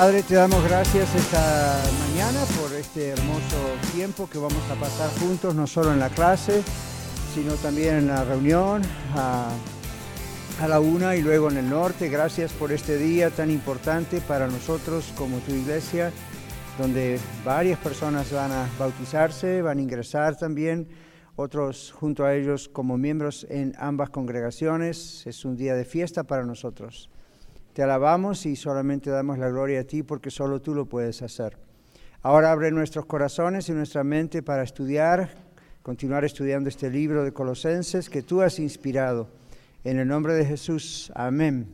Padre, te damos gracias esta mañana por este hermoso tiempo que vamos a pasar juntos, no solo en la clase, sino también en la reunión a, la una y luego en el norte. Gracias por este día tan importante para nosotros como tu iglesia, donde varias personas van a bautizarse, van a ingresar también, otros junto a ellos como miembros en ambas congregaciones. Es un día de fiesta para nosotros. Te alabamos y solamente damos la gloria a ti porque solo tú lo puedes hacer. Ahora abre nuestros corazones y nuestra mente para estudiar, continuar estudiando este libro de Colosenses que tú has inspirado. En el nombre de Jesús, amén.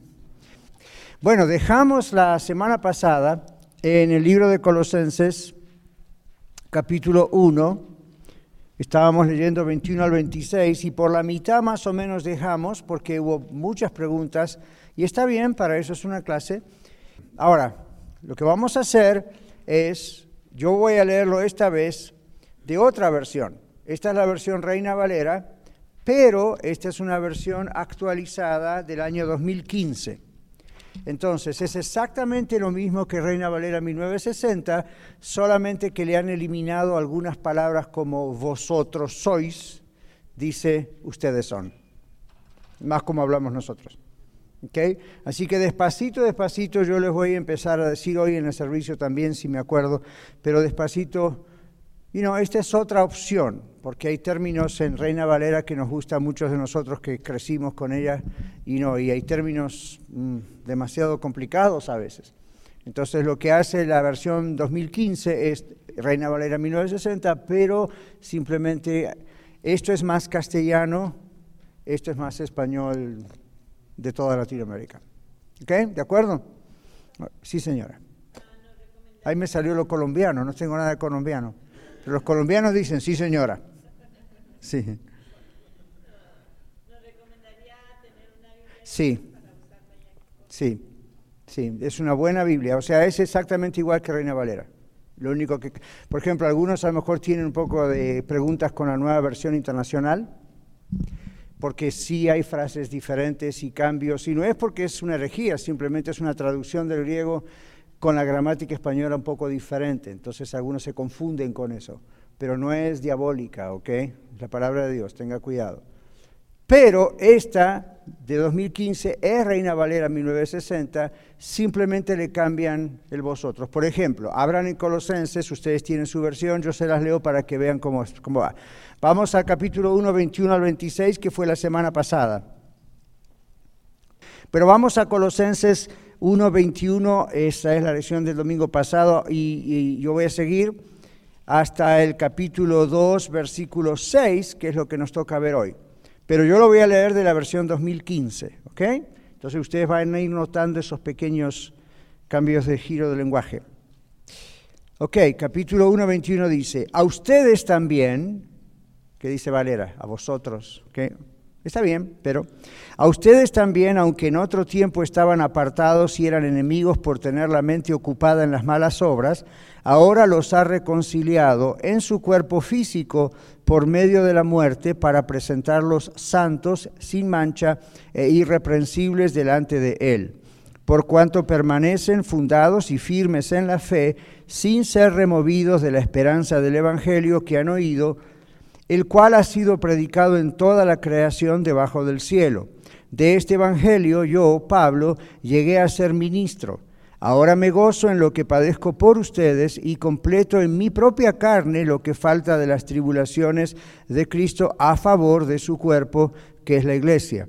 Bueno, dejamos la semana pasada en el libro de Colosenses, capítulo 1. Estábamos leyendo 21 al 26 y por la mitad más o menos dejamos porque hubo muchas preguntas y está bien, para eso es una clase. Ahora, lo que vamos a hacer es, yo voy a leerlo esta vez de otra versión. Esta es la versión Reina Valera, pero esta es una versión actualizada del año 2015. Entonces, es exactamente lo mismo que Reina Valera 1960, solamente que le han eliminado algunas palabras como vosotros sois, dice ustedes son, más como hablamos nosotros. Okay? Así que despacito, despacito yo les voy a empezar a decir hoy en el servicio también, si me acuerdo, pero despacito, y no, esta es otra opción, porque hay términos en Reina Valera que nos gustan muchos de nosotros que crecimos con ella, y no, y hay términos mmm, demasiado complicados a veces. Entonces lo que hace la versión 2015 es Reina Valera 1960, pero simplemente esto es más castellano, esto es más español de toda Latinoamérica. ¿Ok? ¿De acuerdo? Sí, señora. Ahí me salió lo colombiano, no tengo nada de colombiano. Pero los colombianos dicen, sí, señora. Sí. Sí. Sí. Sí, es una buena Biblia. O sea, es exactamente igual que Reina Valera. Lo único que, por ejemplo, algunos a lo mejor tienen un poco de preguntas con la nueva versión internacional porque sí hay frases diferentes y cambios, y no es porque es una herejía, simplemente es una traducción del griego con la gramática española un poco diferente, entonces algunos se confunden con eso, pero no es diabólica, ¿ok? La palabra de Dios, tenga cuidado. Pero esta de 2015 es Reina Valera 1960, simplemente le cambian el vosotros. Por ejemplo, abran en Colosenses, ustedes tienen su versión, yo se las leo para que vean cómo, cómo va. Vamos al capítulo 1, 21 al 26, que fue la semana pasada. Pero vamos a Colosenses 1, 21, esa es la lección del domingo pasado, y yo voy a seguir hasta el capítulo 2, versículo 6, que es lo que nos toca ver hoy. Pero yo lo voy a leer de la versión 2015, ¿ok? Entonces ustedes van a ir notando esos pequeños cambios de giro de lenguaje. Ok, capítulo 1, 21 dice, a ustedes también, ¿qué dice Valera? A vosotros, ¿ok? Está bien, pero a ustedes también, aunque en otro tiempo estaban apartados y eran enemigos por tener la mente ocupada en las malas obras, ahora los ha reconciliado en su cuerpo físico por medio de la muerte para presentarlos santos, sin mancha e irreprensibles delante de Él, por cuanto permanecen fundados y firmes en la fe, sin ser removidos de la esperanza del Evangelio que han oído, el cual ha sido predicado en toda la creación debajo del cielo. De este Evangelio yo, Pablo, llegué a ser ministro. Ahora me gozo en lo que padezco por ustedes y completo en mi propia carne lo que falta de las tribulaciones de Cristo a favor de su cuerpo, que es la iglesia.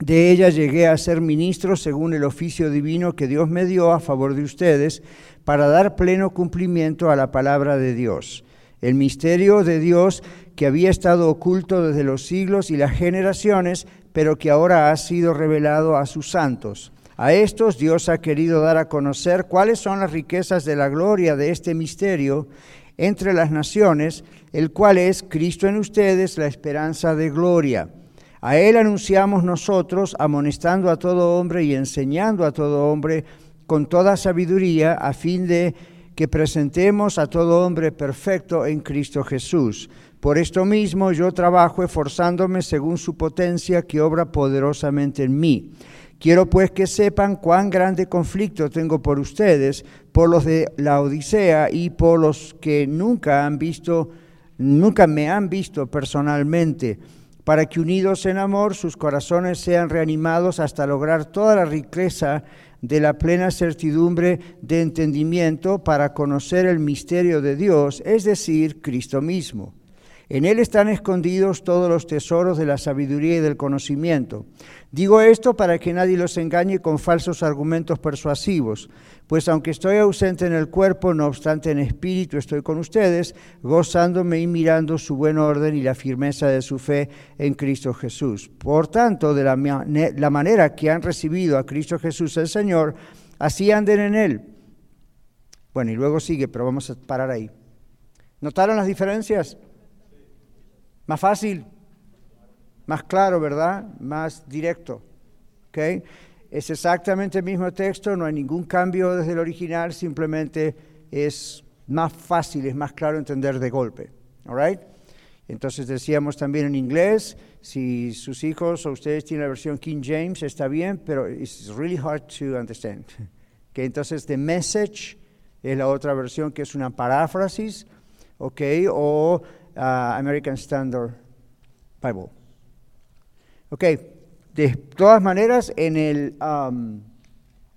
De ella llegué a ser ministro según el oficio divino que Dios me dio a favor de ustedes, para dar pleno cumplimiento a la palabra de Dios el misterio de Dios que había estado oculto desde los siglos y las generaciones, pero que ahora ha sido revelado a sus santos. A estos Dios ha querido dar a conocer cuáles son las riquezas de la gloria de este misterio, entre las naciones, el cual es Cristo en ustedes, la esperanza de gloria. A Él anunciamos nosotros, amonestando a todo hombre y enseñando a todo hombre con toda sabiduría, a fin de que presentemos a todo hombre perfecto en Cristo Jesús. Por esto mismo yo trabajo esforzándome según su potencia que obra poderosamente en mí. Quiero pues que sepan cuán grande conflicto tengo por ustedes, por los de la Odisea y por los que nunca han visto, nunca me han visto personalmente, para que unidos en amor sus corazones sean reanimados hasta lograr toda la riqueza de la plena certidumbre de entendimiento para conocer el misterio de Dios, es decir, Cristo mismo. En Él están escondidos todos los tesoros de la sabiduría y del conocimiento. Digo esto para que nadie los engañe con falsos argumentos persuasivos, pues aunque estoy ausente en el cuerpo, no obstante en espíritu estoy con ustedes, gozándome y mirando su buen orden y la firmeza de su fe en Cristo Jesús. Por tanto, de la, la manera que han recibido a Cristo Jesús el Señor, así anden en Él. Bueno, y luego sigue, pero vamos a parar ahí. ¿Notaron las diferencias? Más fácil, más claro, ¿verdad? Más directo. ¿okay? Es exactamente el mismo texto, no hay ningún cambio desde el original, simplemente es más fácil, es más claro entender de golpe. All Entonces decíamos también en inglés, si sus hijos o ustedes tienen la versión King James, está bien, pero it's really hard to understand. Okay, entonces, The Message es la otra versión que es una paráfrasis, ¿ok? O uh, American Standard Bible. Ok, de todas maneras, en, el, en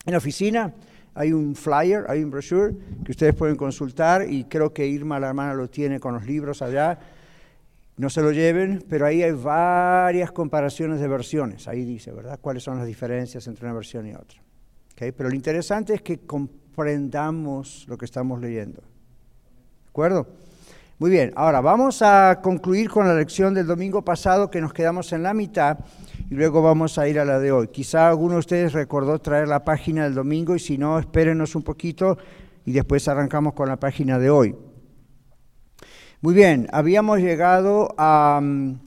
la oficina hay un flyer, hay un brochure que ustedes pueden consultar y creo que Irma, la hermana, lo tiene con los libros allá. No se lo lleven, pero ahí hay varias comparaciones de versiones. Ahí dice, ¿verdad? ¿Cuáles son las diferencias entre una versión y otra? ¿Okay? Pero lo interesante es que comprendamos lo que estamos leyendo. ¿De acuerdo? Muy bien, ahora vamos a concluir con la lección del domingo pasado que nos quedamos en la mitad y luego vamos a ir a la de hoy. Quizá alguno de ustedes recordó traer la página del domingo y si no, espérenos un poquito y después arrancamos con la página de hoy. Muy bien, habíamos llegado a, mm,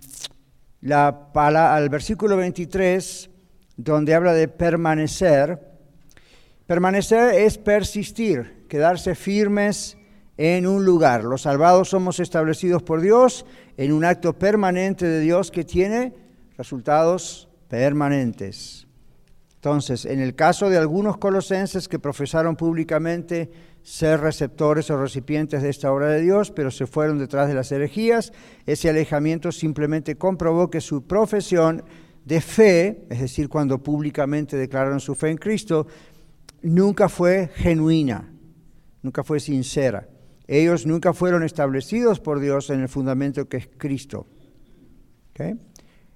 la, al versículo 23 donde habla de permanecer. Permanecer es persistir, quedarse firmes en un lugar. Los salvados somos establecidos por Dios en un acto permanente de Dios que tiene resultados permanentes. Entonces, en el caso de algunos colosenses que profesaron públicamente ser receptores o recipientes de esta obra de Dios, pero se fueron detrás de las herejías, ese alejamiento simplemente comprobó que su profesión de fe, es decir, cuando públicamente declararon su fe en Cristo, nunca fue genuina, nunca fue sincera. Ellos nunca fueron establecidos por Dios en el fundamento que es Cristo.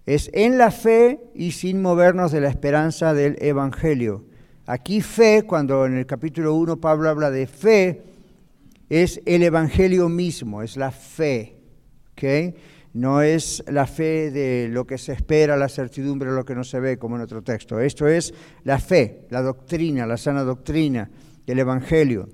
Es en la fe y sin movernos de la esperanza del Evangelio. Aquí fe, cuando en el capítulo 1 Pablo habla de fe, es el Evangelio mismo, es la fe. No es la fe de lo que se espera, la certidumbre, lo que no se ve, como en otro texto. Esto es la fe, la doctrina, la sana doctrina, el Evangelio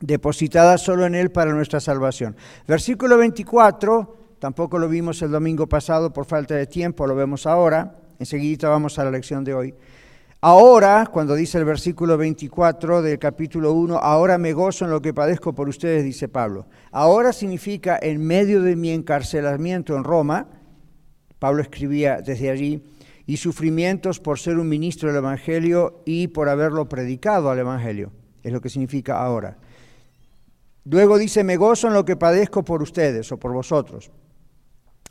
depositada solo en Él para nuestra salvación. Versículo 24, tampoco lo vimos el domingo pasado por falta de tiempo, lo vemos ahora, enseguida vamos a la lección de hoy. Ahora, cuando dice el versículo 24 del capítulo 1, ahora me gozo en lo que padezco por ustedes, dice Pablo. Ahora significa en medio de mi encarcelamiento en Roma, Pablo escribía desde allí, y sufrimientos por ser un ministro del Evangelio y por haberlo predicado al Evangelio. Es lo que significa ahora. Luego dice, me gozo en lo que padezco por ustedes o por vosotros.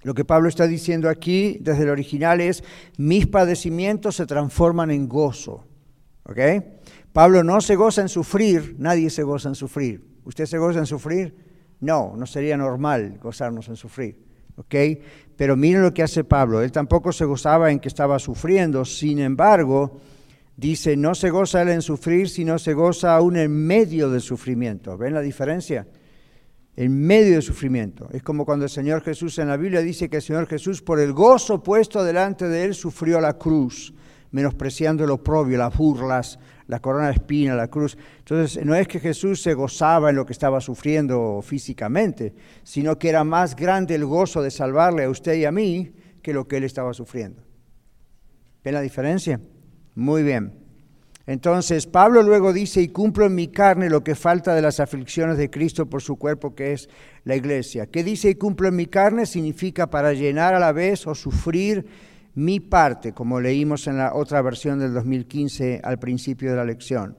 Lo que Pablo está diciendo aquí desde el original es, mis padecimientos se transforman en gozo. ¿Ok? Pablo no se goza en sufrir, nadie se goza en sufrir. ¿Usted se goza en sufrir? No, no sería normal gozarnos en sufrir. ¿Ok? Pero miren lo que hace Pablo. Él tampoco se gozaba en que estaba sufriendo, sin embargo, Dice, no se goza él en sufrir, sino se goza aún en medio del sufrimiento. ¿Ven la diferencia? En medio del sufrimiento. Es como cuando el Señor Jesús en la Biblia dice que el Señor Jesús por el gozo puesto delante de él sufrió la cruz, menospreciando el oprobio, las burlas, la corona de espina, la cruz. Entonces, no es que Jesús se gozaba en lo que estaba sufriendo físicamente, sino que era más grande el gozo de salvarle a usted y a mí que lo que él estaba sufriendo. ¿Ven la diferencia? Muy bien. Entonces, Pablo luego dice, y cumplo en mi carne lo que falta de las aflicciones de Cristo por su cuerpo, que es la iglesia. ¿Qué dice y cumplo en mi carne? Significa para llenar a la vez o sufrir mi parte, como leímos en la otra versión del 2015 al principio de la lección.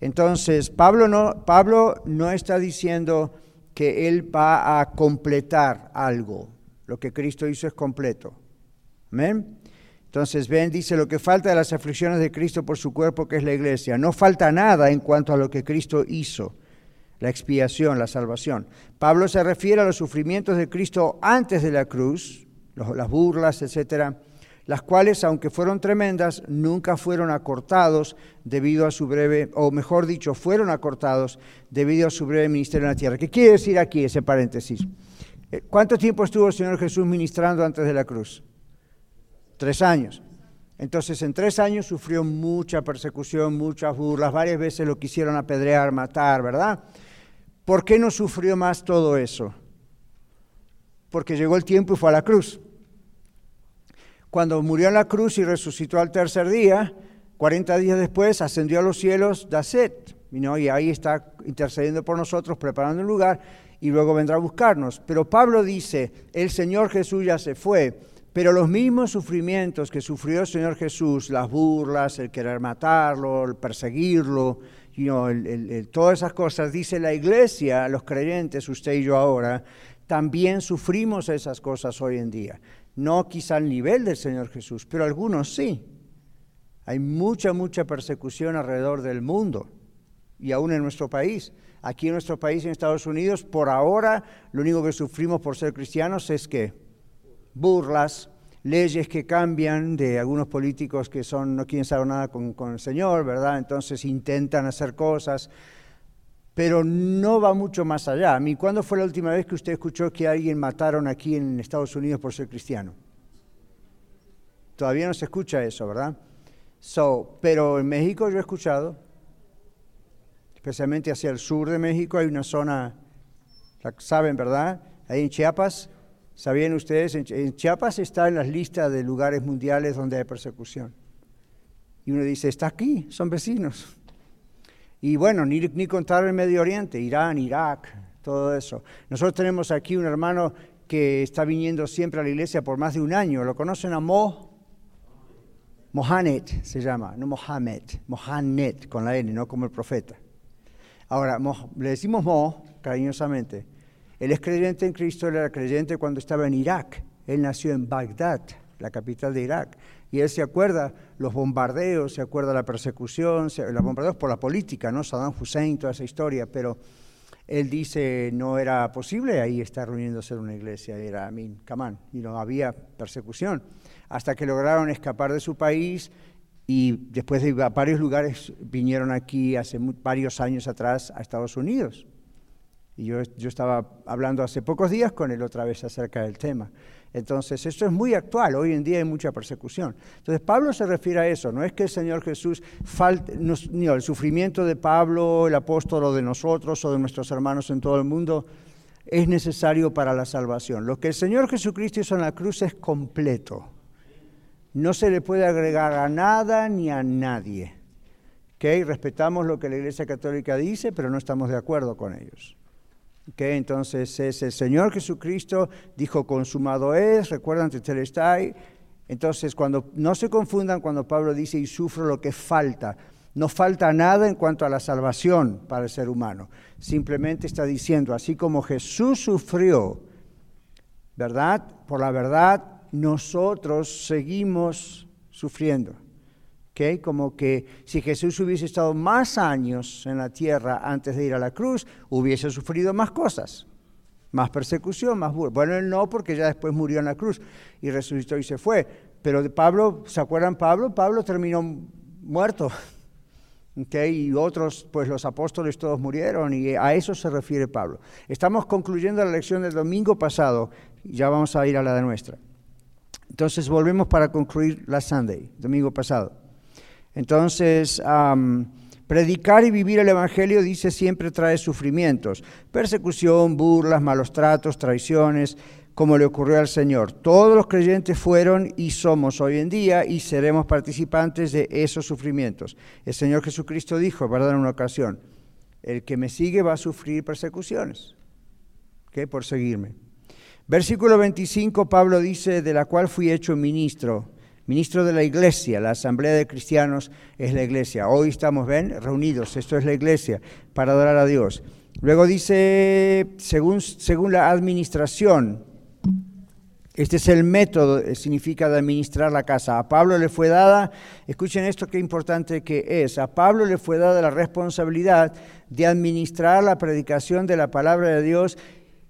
Entonces, Pablo no, Pablo no está diciendo que él va a completar algo. Lo que Cristo hizo es completo. Amén. Entonces, ven, dice, lo que falta de las aflicciones de Cristo por su cuerpo, que es la iglesia. No falta nada en cuanto a lo que Cristo hizo, la expiación, la salvación. Pablo se refiere a los sufrimientos de Cristo antes de la cruz, las burlas, etcétera, las cuales, aunque fueron tremendas, nunca fueron acortados debido a su breve, o mejor dicho, fueron acortados debido a su breve ministerio en la tierra. ¿Qué quiere decir aquí ese paréntesis? Eh, ¿Cuánto tiempo estuvo el Señor Jesús ministrando antes de la cruz? Tres años. Entonces en tres años sufrió mucha persecución, muchas burlas, varias veces lo quisieron apedrear, matar, ¿verdad? ¿Por qué no sufrió más todo eso? Porque llegó el tiempo y fue a la cruz. Cuando murió en la cruz y resucitó al tercer día, 40 días después ascendió a los cielos, Daset, y ahí está intercediendo por nosotros, preparando un lugar, y luego vendrá a buscarnos. Pero Pablo dice, el Señor Jesús ya se fue, pero los mismos sufrimientos que sufrió el Señor Jesús, las burlas, el querer matarlo, el perseguirlo, todas esas cosas, dice la iglesia, los creyentes, usted y yo ahora, también sufrimos esas cosas hoy en día. No quizá al nivel del Señor Jesús, pero algunos sí. Hay mucha, mucha persecución alrededor del mundo y aún en nuestro país. Aquí en nuestro país, en Estados Unidos, por ahora, lo único que sufrimos por ser cristianos es que burlas, leyes que cambian de algunos políticos que son, no quieren saber nada con, el Señor, ¿verdad? Entonces intentan hacer cosas, pero no va mucho más allá. A mí, ¿cuándo fue la última vez que usted escuchó que alguien mataron aquí en Estados Unidos por ser cristiano? Todavía no se escucha eso, ¿verdad? So, pero en México yo he escuchado, especialmente hacia el sur de México, hay una zona, saben, ¿verdad? Ahí en Chiapas, ¿Sabían ustedes? En Chiapas está en las listas de lugares mundiales donde hay persecución. Y uno dice, está aquí, son vecinos. Y bueno, ni, ni contar el Medio Oriente, Irán, Irak, todo eso. Nosotros tenemos aquí un hermano que está viniendo siempre a la iglesia por más de un año. ¿Lo conocen a Mo? Mohamed se llama, no Mohamed, Mohamed con la N, no como el profeta. Ahora, le decimos Mo cariñosamente él es creyente en Cristo, él era creyente cuando estaba en Irak. Él nació en Bagdad, la capital de Irak. Y él se acuerda los bombardeos, se acuerda la persecución, los bombardeos por la política, ¿no? Saddam Hussein, toda esa historia, pero él dice no era posible ahí estar reuniéndose en una iglesia, era Amin, Kamán, y no había persecución. Hasta que lograron escapar de su país y después de varios lugares vinieron aquí hace varios años atrás a Estados Unidos. Y yo, yo, estaba hablando hace pocos días con él otra vez acerca del tema. Entonces, esto es muy actual, hoy en día hay mucha persecución. Entonces, Pablo se refiere a eso, no es que el Señor Jesús falte, el sufrimiento de Pablo, el apóstol o de nosotros o de nuestros hermanos en todo el mundo es necesario para la salvación. Lo que el Señor Jesucristo hizo en la cruz es completo. No se le puede agregar a nada ni a nadie. ¿Okay? Respetamos lo que la Iglesia Católica dice, pero no estamos de acuerdo con ellos entonces es el Señor Jesucristo, dijo, consumado es, recuerdan Tetelestai. Entonces, cuando no se confundan cuando Pablo dice y sufro lo que falta, no falta nada en cuanto a la salvación para el ser humano. Simplemente está diciendo, así como Jesús sufrió, ¿verdad? Por la verdad, nosotros seguimos sufriendo. Como que si Jesús hubiese estado más años en la tierra antes de ir a la cruz, hubiese sufrido más cosas, más persecución, más burla. Bueno, él no, porque ya después murió en la cruz y resucitó y se fue. Pero de Pablo, ¿se acuerdan Pablo? Pablo terminó muerto. Y otros, pues los apóstoles todos murieron y a eso se refiere Pablo. Estamos concluyendo la lección del domingo pasado y ya vamos a ir a la de nuestra. Entonces volvemos para concluir la Sunday, domingo pasado. Entonces, predicar y vivir el Evangelio, dice, siempre trae sufrimientos, persecución, burlas, malos tratos, traiciones, como le ocurrió al Señor. Todos los creyentes fueron y somos hoy en día y seremos participantes de esos sufrimientos. El Señor Jesucristo dijo, ¿verdad? En una ocasión, el que me sigue va a sufrir persecuciones, ¿qué? Por seguirme. Versículo 25, Pablo dice, de la cual fui hecho ministro, ministro de la iglesia, la asamblea de cristianos es la iglesia. Hoy estamos, ven, reunidos, esto es la iglesia, para adorar a Dios. Luego dice, según, según la administración, este es el método, eh, significa de administrar la casa. A Pablo le fue dada, escuchen esto qué importante que es, a Pablo le fue dada la responsabilidad de administrar la predicación de la palabra de Dios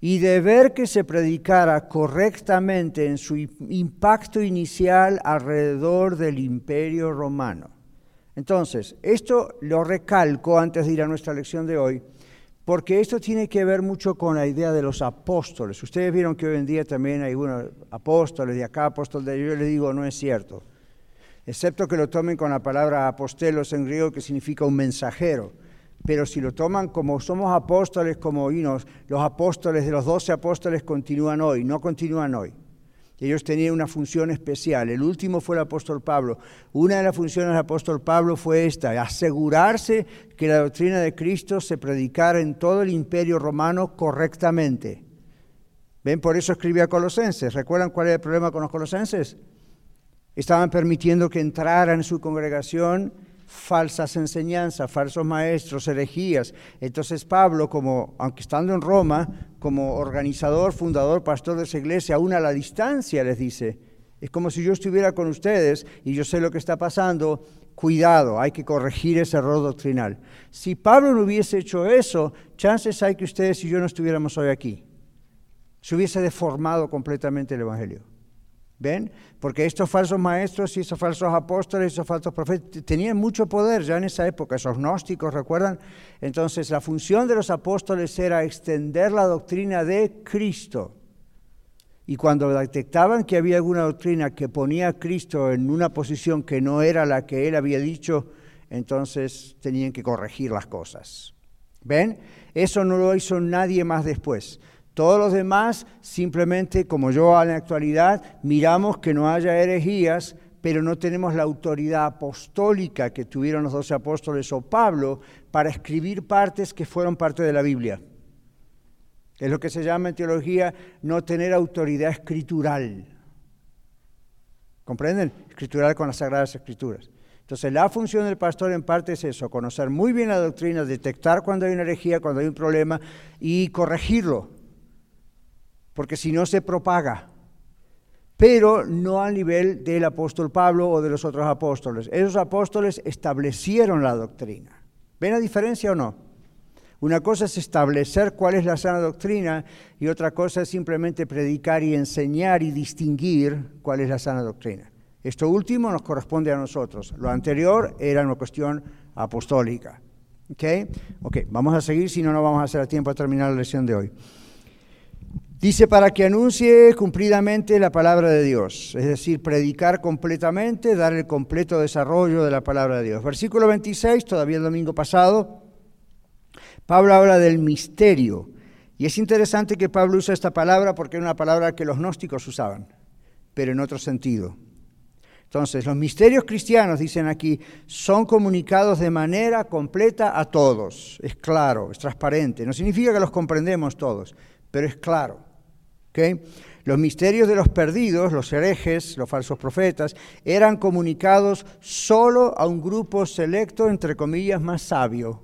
y de ver que se predicara correctamente en su impacto inicial alrededor del imperio romano. Entonces, esto lo recalco antes de ir a nuestra lección de hoy porque esto tiene que ver mucho con la idea de los apóstoles. Ustedes vieron que hoy en día también hay unos apóstoles de acá, apóstoles de allá. Yo les digo, no es cierto. Excepto que lo tomen con la palabra apostelos en griego, que significa un mensajero. Pero si lo toman como somos apóstoles, como los apóstoles de los doce apóstoles continúan hoy, no continúan hoy. Ellos tenían una función especial. El último fue el apóstol Pablo. Una de las funciones del apóstol Pablo fue esta, asegurarse que la doctrina de Cristo se predicara en todo el imperio romano correctamente. ¿Ven? Por eso escribía a Colosenses. ¿Recuerdan cuál era el problema con los colosenses? Estaban permitiendo que entraran en su congregación falsas enseñanzas, falsos maestros, herejías. Entonces Pablo, como, aunque estando en Roma, como organizador, fundador, pastor de esa iglesia, aún a la distancia les dice, es como si yo estuviera con ustedes y yo sé lo que está pasando, cuidado, hay que corregir ese error doctrinal. Si Pablo no hubiese hecho eso, chances hay que ustedes y yo no estuviéramos hoy aquí. Se hubiese deformado completamente el Evangelio. ¿Ven? Porque estos falsos maestros y esos falsos apóstoles, esos falsos profetas, tenían mucho poder ya en esa época, esos gnósticos, ¿recuerdan? Entonces la función de los apóstoles era extender la doctrina de Cristo. Y cuando detectaban que había alguna doctrina que ponía a Cristo en una posición que no era la que él había dicho, entonces tenían que corregir las cosas. ¿Ven? Eso no lo hizo nadie más después. Todos los demás, simplemente, como yo en la actualidad, miramos que no haya herejías, pero no tenemos la autoridad apostólica que tuvieron los doce apóstoles o Pablo para escribir partes que fueron parte de la Biblia. Es lo que se llama en teología no tener autoridad escritural. ¿Comprenden? Escritural con las Sagradas Escrituras. Entonces la función del pastor en parte es eso, conocer muy bien la doctrina, detectar cuando hay una herejía, cuando hay un problema y corregirlo porque si no se propaga, pero no al nivel del apóstol Pablo o de los otros apóstoles. Esos apóstoles establecieron la doctrina. ¿Ven la diferencia o no? Una cosa es establecer cuál es la sana doctrina y otra cosa es simplemente predicar y enseñar y distinguir cuál es la sana doctrina. Esto último nos corresponde a nosotros. Lo anterior era una cuestión apostólica. ¿Ok? Ok, vamos a seguir, si no, no vamos a hacer tiempo a terminar la lección de hoy. Dice, para que anuncie cumplidamente la palabra de Dios, es decir, predicar completamente, dar el completo desarrollo de la palabra de Dios. Versículo 26, todavía el domingo pasado, Pablo habla del misterio. Y es interesante que Pablo usa esta palabra porque es una palabra que los gnósticos usaban, pero en otro sentido. Entonces, los misterios cristianos, dicen aquí, son comunicados de manera completa a todos. Es claro, es transparente. No significa que los comprendemos todos, pero es claro. Los misterios de los perdidos, los herejes, los falsos profetas, eran comunicados solo a un grupo selecto, entre comillas, más sabio.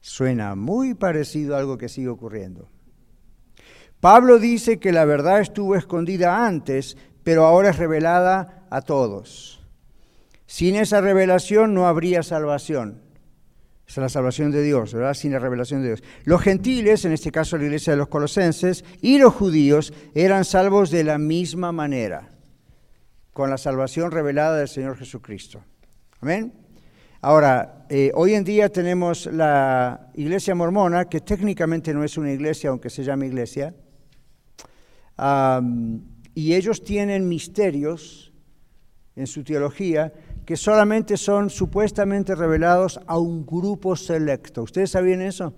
Suena muy parecido a algo que sigue ocurriendo. Pablo dice que la verdad estuvo escondida antes, pero ahora es revelada a todos. Sin esa revelación no habría salvación es la salvación de Dios, ¿verdad? Sin la revelación de Dios. Los gentiles, en este caso la iglesia de los colosenses, y los judíos eran salvos de la misma manera, con la salvación revelada del Señor Jesucristo. Amén. Ahora, eh, hoy en día tenemos la iglesia mormona, que técnicamente no es una iglesia, aunque se llame iglesia, y ellos tienen misterios en su teología que solamente son supuestamente revelados a un grupo selecto. ¿Ustedes sabían eso?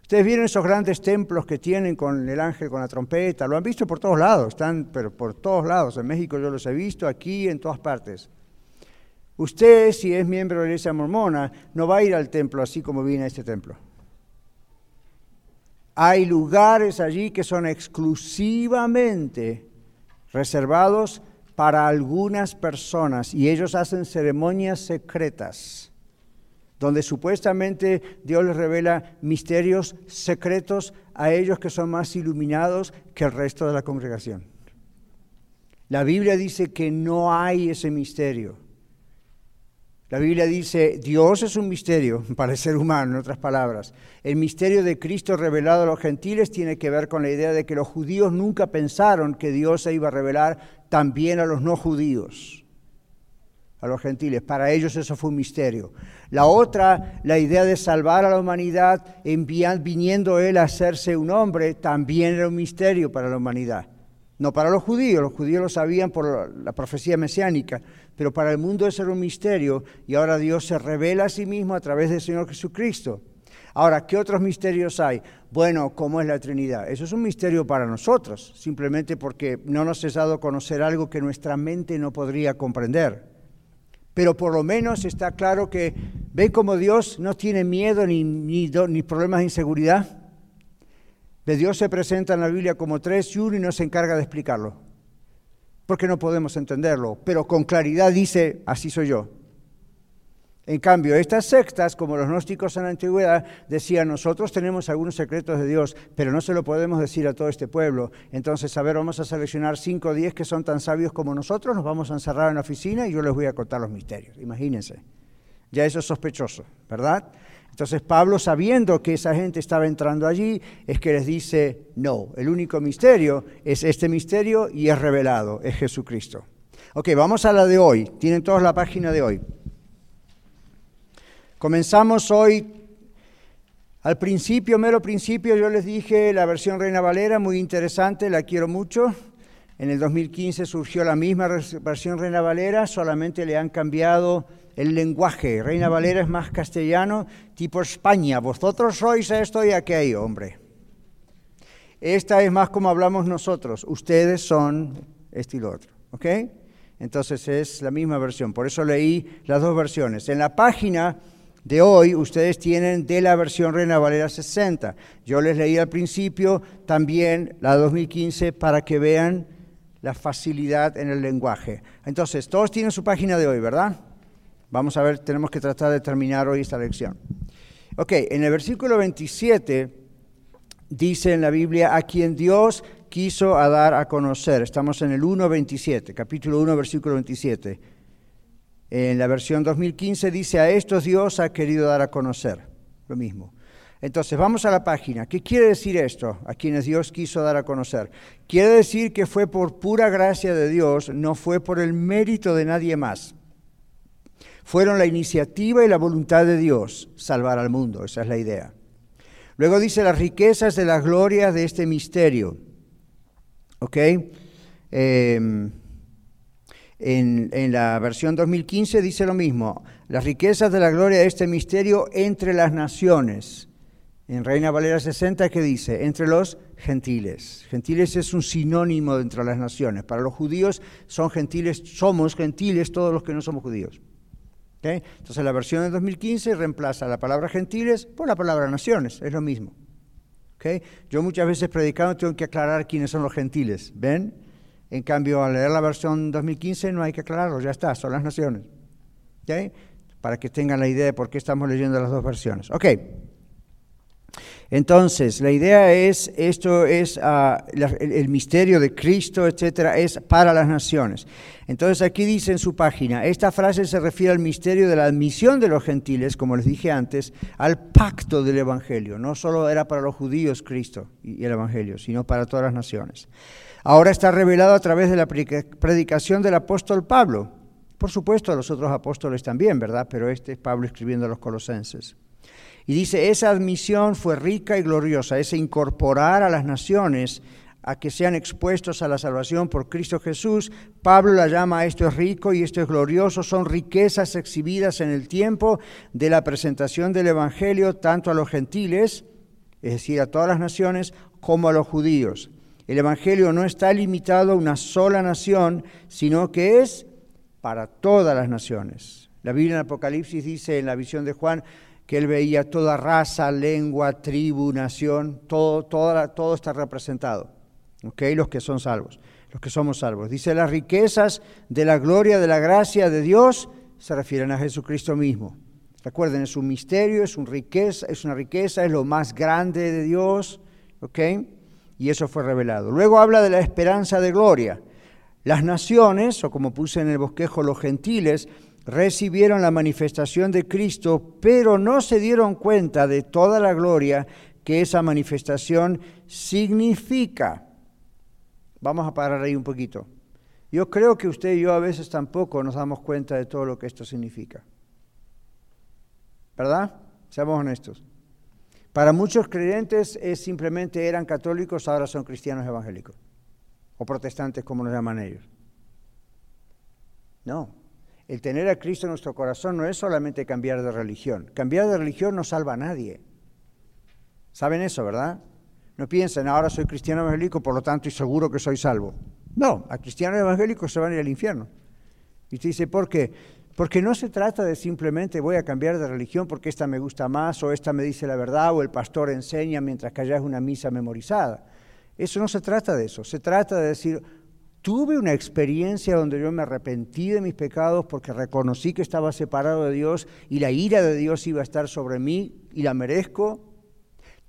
Ustedes vieron esos grandes templos que tienen con el ángel con la trompeta, lo han visto por todos lados, están pero por todos lados. En México yo los he visto, aquí, en todas partes. Usted, si es miembro de la iglesia mormona, no va a ir al templo así como viene a este templo. Hay lugares allí que son exclusivamente reservados para algunas personas y ellos hacen ceremonias secretas donde supuestamente Dios les revela misterios secretos a ellos que son más iluminados que el resto de la congregación. La Biblia dice que no hay ese misterio. La Biblia dice, Dios es un misterio para el ser humano, en otras palabras. El misterio de Cristo revelado a los gentiles tiene que ver con la idea de que los judíos nunca pensaron que Dios se iba a revelar también a los no judíos, a los gentiles. Para ellos eso fue un misterio. La otra, la idea de salvar a la humanidad, enviando, viniendo Él a hacerse un hombre, también era un misterio para la humanidad. No para los judíos, los judíos lo sabían por la profecía mesiánica, pero para el mundo eso era un misterio y ahora Dios se revela a sí mismo a través del Señor Jesucristo. Ahora, ¿qué otros misterios hay? Bueno, ¿cómo es la Trinidad? Eso es un misterio para nosotros, simplemente porque no nos es dado conocer algo que nuestra mente no podría comprender. Pero por lo menos está claro que, ¿ven cómo Dios no tiene miedo ni, ni, ni problemas de inseguridad? De Dios se presenta en la Biblia como tres y uno y no se encarga de explicarlo, porque no podemos entenderlo, pero con claridad dice, así soy yo. En cambio, estas sectas, como los gnósticos en la antigüedad, decían, nosotros tenemos algunos secretos de Dios, pero no se lo podemos decir a todo este pueblo. Entonces, a ver, vamos a seleccionar cinco o diez que son tan sabios como nosotros, nos vamos a encerrar en la oficina y yo les voy a contar los misterios. Imagínense. Ya eso es sospechoso, ¿verdad? Entonces Pablo, sabiendo que esa gente estaba entrando allí, es que les dice, no, el único misterio es este misterio y es revelado, es Jesucristo. Ok, vamos a la de hoy. Tienen todos la página de hoy. Comenzamos hoy. Al principio, mero principio, yo les dije la versión Reina Valera, muy interesante, la quiero mucho. En el 2015 surgió la misma versión Reina Valera, solamente le han cambiado el lenguaje. Reina Valera es más castellano, tipo España. Vosotros sois esto y aquello, hombre. Esta es más como hablamos nosotros. Ustedes son este y lo otro. ¿Ok? Entonces es la misma versión. Por eso leí las dos versiones. En la página de hoy ustedes tienen de la versión Reina Valera 60. Yo les leí al principio también la 2015 para que vean la facilidad en el lenguaje. Entonces, todos tienen su página de hoy, ¿verdad? Vamos a ver, tenemos que tratar de terminar hoy esta lección. Ok, en el versículo 27 dice en la Biblia, a quien Dios quiso dar a conocer. Estamos en el 1.27, capítulo 1, versículo 27. En la versión 2015 dice, a estos Dios ha querido dar a conocer. Lo mismo. Entonces, vamos a la página. ¿Qué quiere decir esto? A quienes Dios quiso dar a conocer. Quiere decir que fue por pura gracia de Dios, no fue por el mérito de nadie más fueron la iniciativa y la voluntad de Dios salvar al mundo, esa es la idea. Luego dice las riquezas de la gloria de este misterio. ¿Ok? Em, en, en, la versión 2015 dice lo mismo, las riquezas de la gloria de este misterio entre las naciones. En Reina Valera 60, ¿qué dice? Entre los gentiles. Gentiles es un sinónimo de las naciones. Para los judíos son gentiles, somos gentiles todos los que no somos judíos. Entonces la versión de 2015 reemplaza la palabra gentiles por la palabra naciones, es lo mismo. Yo muchas veces predicando tengo que aclarar quiénes son los gentiles, ¿ven? En cambio, al leer la versión 2015 no hay que aclararlo, ya está, son las naciones. Para que tengan la idea de por qué estamos leyendo las dos versiones. Ok. Entonces, la idea es, esto es ah, el, misterio de Cristo, etcétera, es para las naciones. Entonces, aquí dice en su página, esta frase se refiere al misterio de la admisión de los gentiles, como les dije antes, al pacto del Evangelio. No solo era para los judíos Cristo y el Evangelio, sino para todas las naciones. Ahora está revelado a través de la predicación del apóstol Pablo. Por supuesto, a los otros apóstoles también, ¿verdad? Pero este es Pablo escribiendo a los colosenses. Y dice, esa admisión fue rica y gloriosa, ese incorporar a las naciones a que sean expuestos a la salvación por Cristo Jesús. Pablo la llama esto es rico y esto es glorioso, son riquezas exhibidas en el tiempo de la presentación del Evangelio tanto a los gentiles, es decir, a todas las naciones, como a los judíos. El Evangelio no está limitado a una sola nación, sino que es para todas las naciones. La Biblia en Apocalipsis dice en la visión de Juan que él veía toda raza, lengua, tribu, nación, todo, todo está representado. ¿Ok? Los que son salvos, los que somos salvos. Dice, las riquezas de la gloria, de la gracia de Dios se refieren a Jesucristo mismo. Recuerden, es un misterio, es, una riqueza, es una riqueza, es lo más grande de Dios. ¿Ok? Y eso fue revelado. Luego habla de la esperanza de gloria. Las naciones, o como puse en el bosquejo, los gentiles, recibieron la manifestación de Cristo, pero no se dieron cuenta de toda la gloria que esa manifestación significa. Vamos a parar ahí un poquito. Yo creo que usted y yo a veces tampoco nos damos cuenta de todo lo que esto significa. ¿Verdad? Seamos honestos. Para muchos creyentes es simplemente eran católicos, ahora son cristianos evangélicos. O protestantes, como nos llaman ellos. No. El tener a Cristo en nuestro corazón no es solamente cambiar de religión. Cambiar de religión no salva a nadie. ¿Saben eso, verdad? No piensen, ahora soy cristiano evangélico, por lo tanto, y seguro que soy salvo. No, a cristianos evangélicos se van a ir al infierno. Y usted dice, ¿por qué? Porque no se trata de simplemente voy a cambiar de religión porque esta me gusta más, o esta me dice la verdad, o el pastor enseña mientras es una misa memorizada. Eso no se trata de eso. Se trata de decir, tuve una experiencia donde yo me arrepentí de mis pecados porque reconocí que estaba separado de Dios y la ira de Dios iba a estar sobre mí y la merezco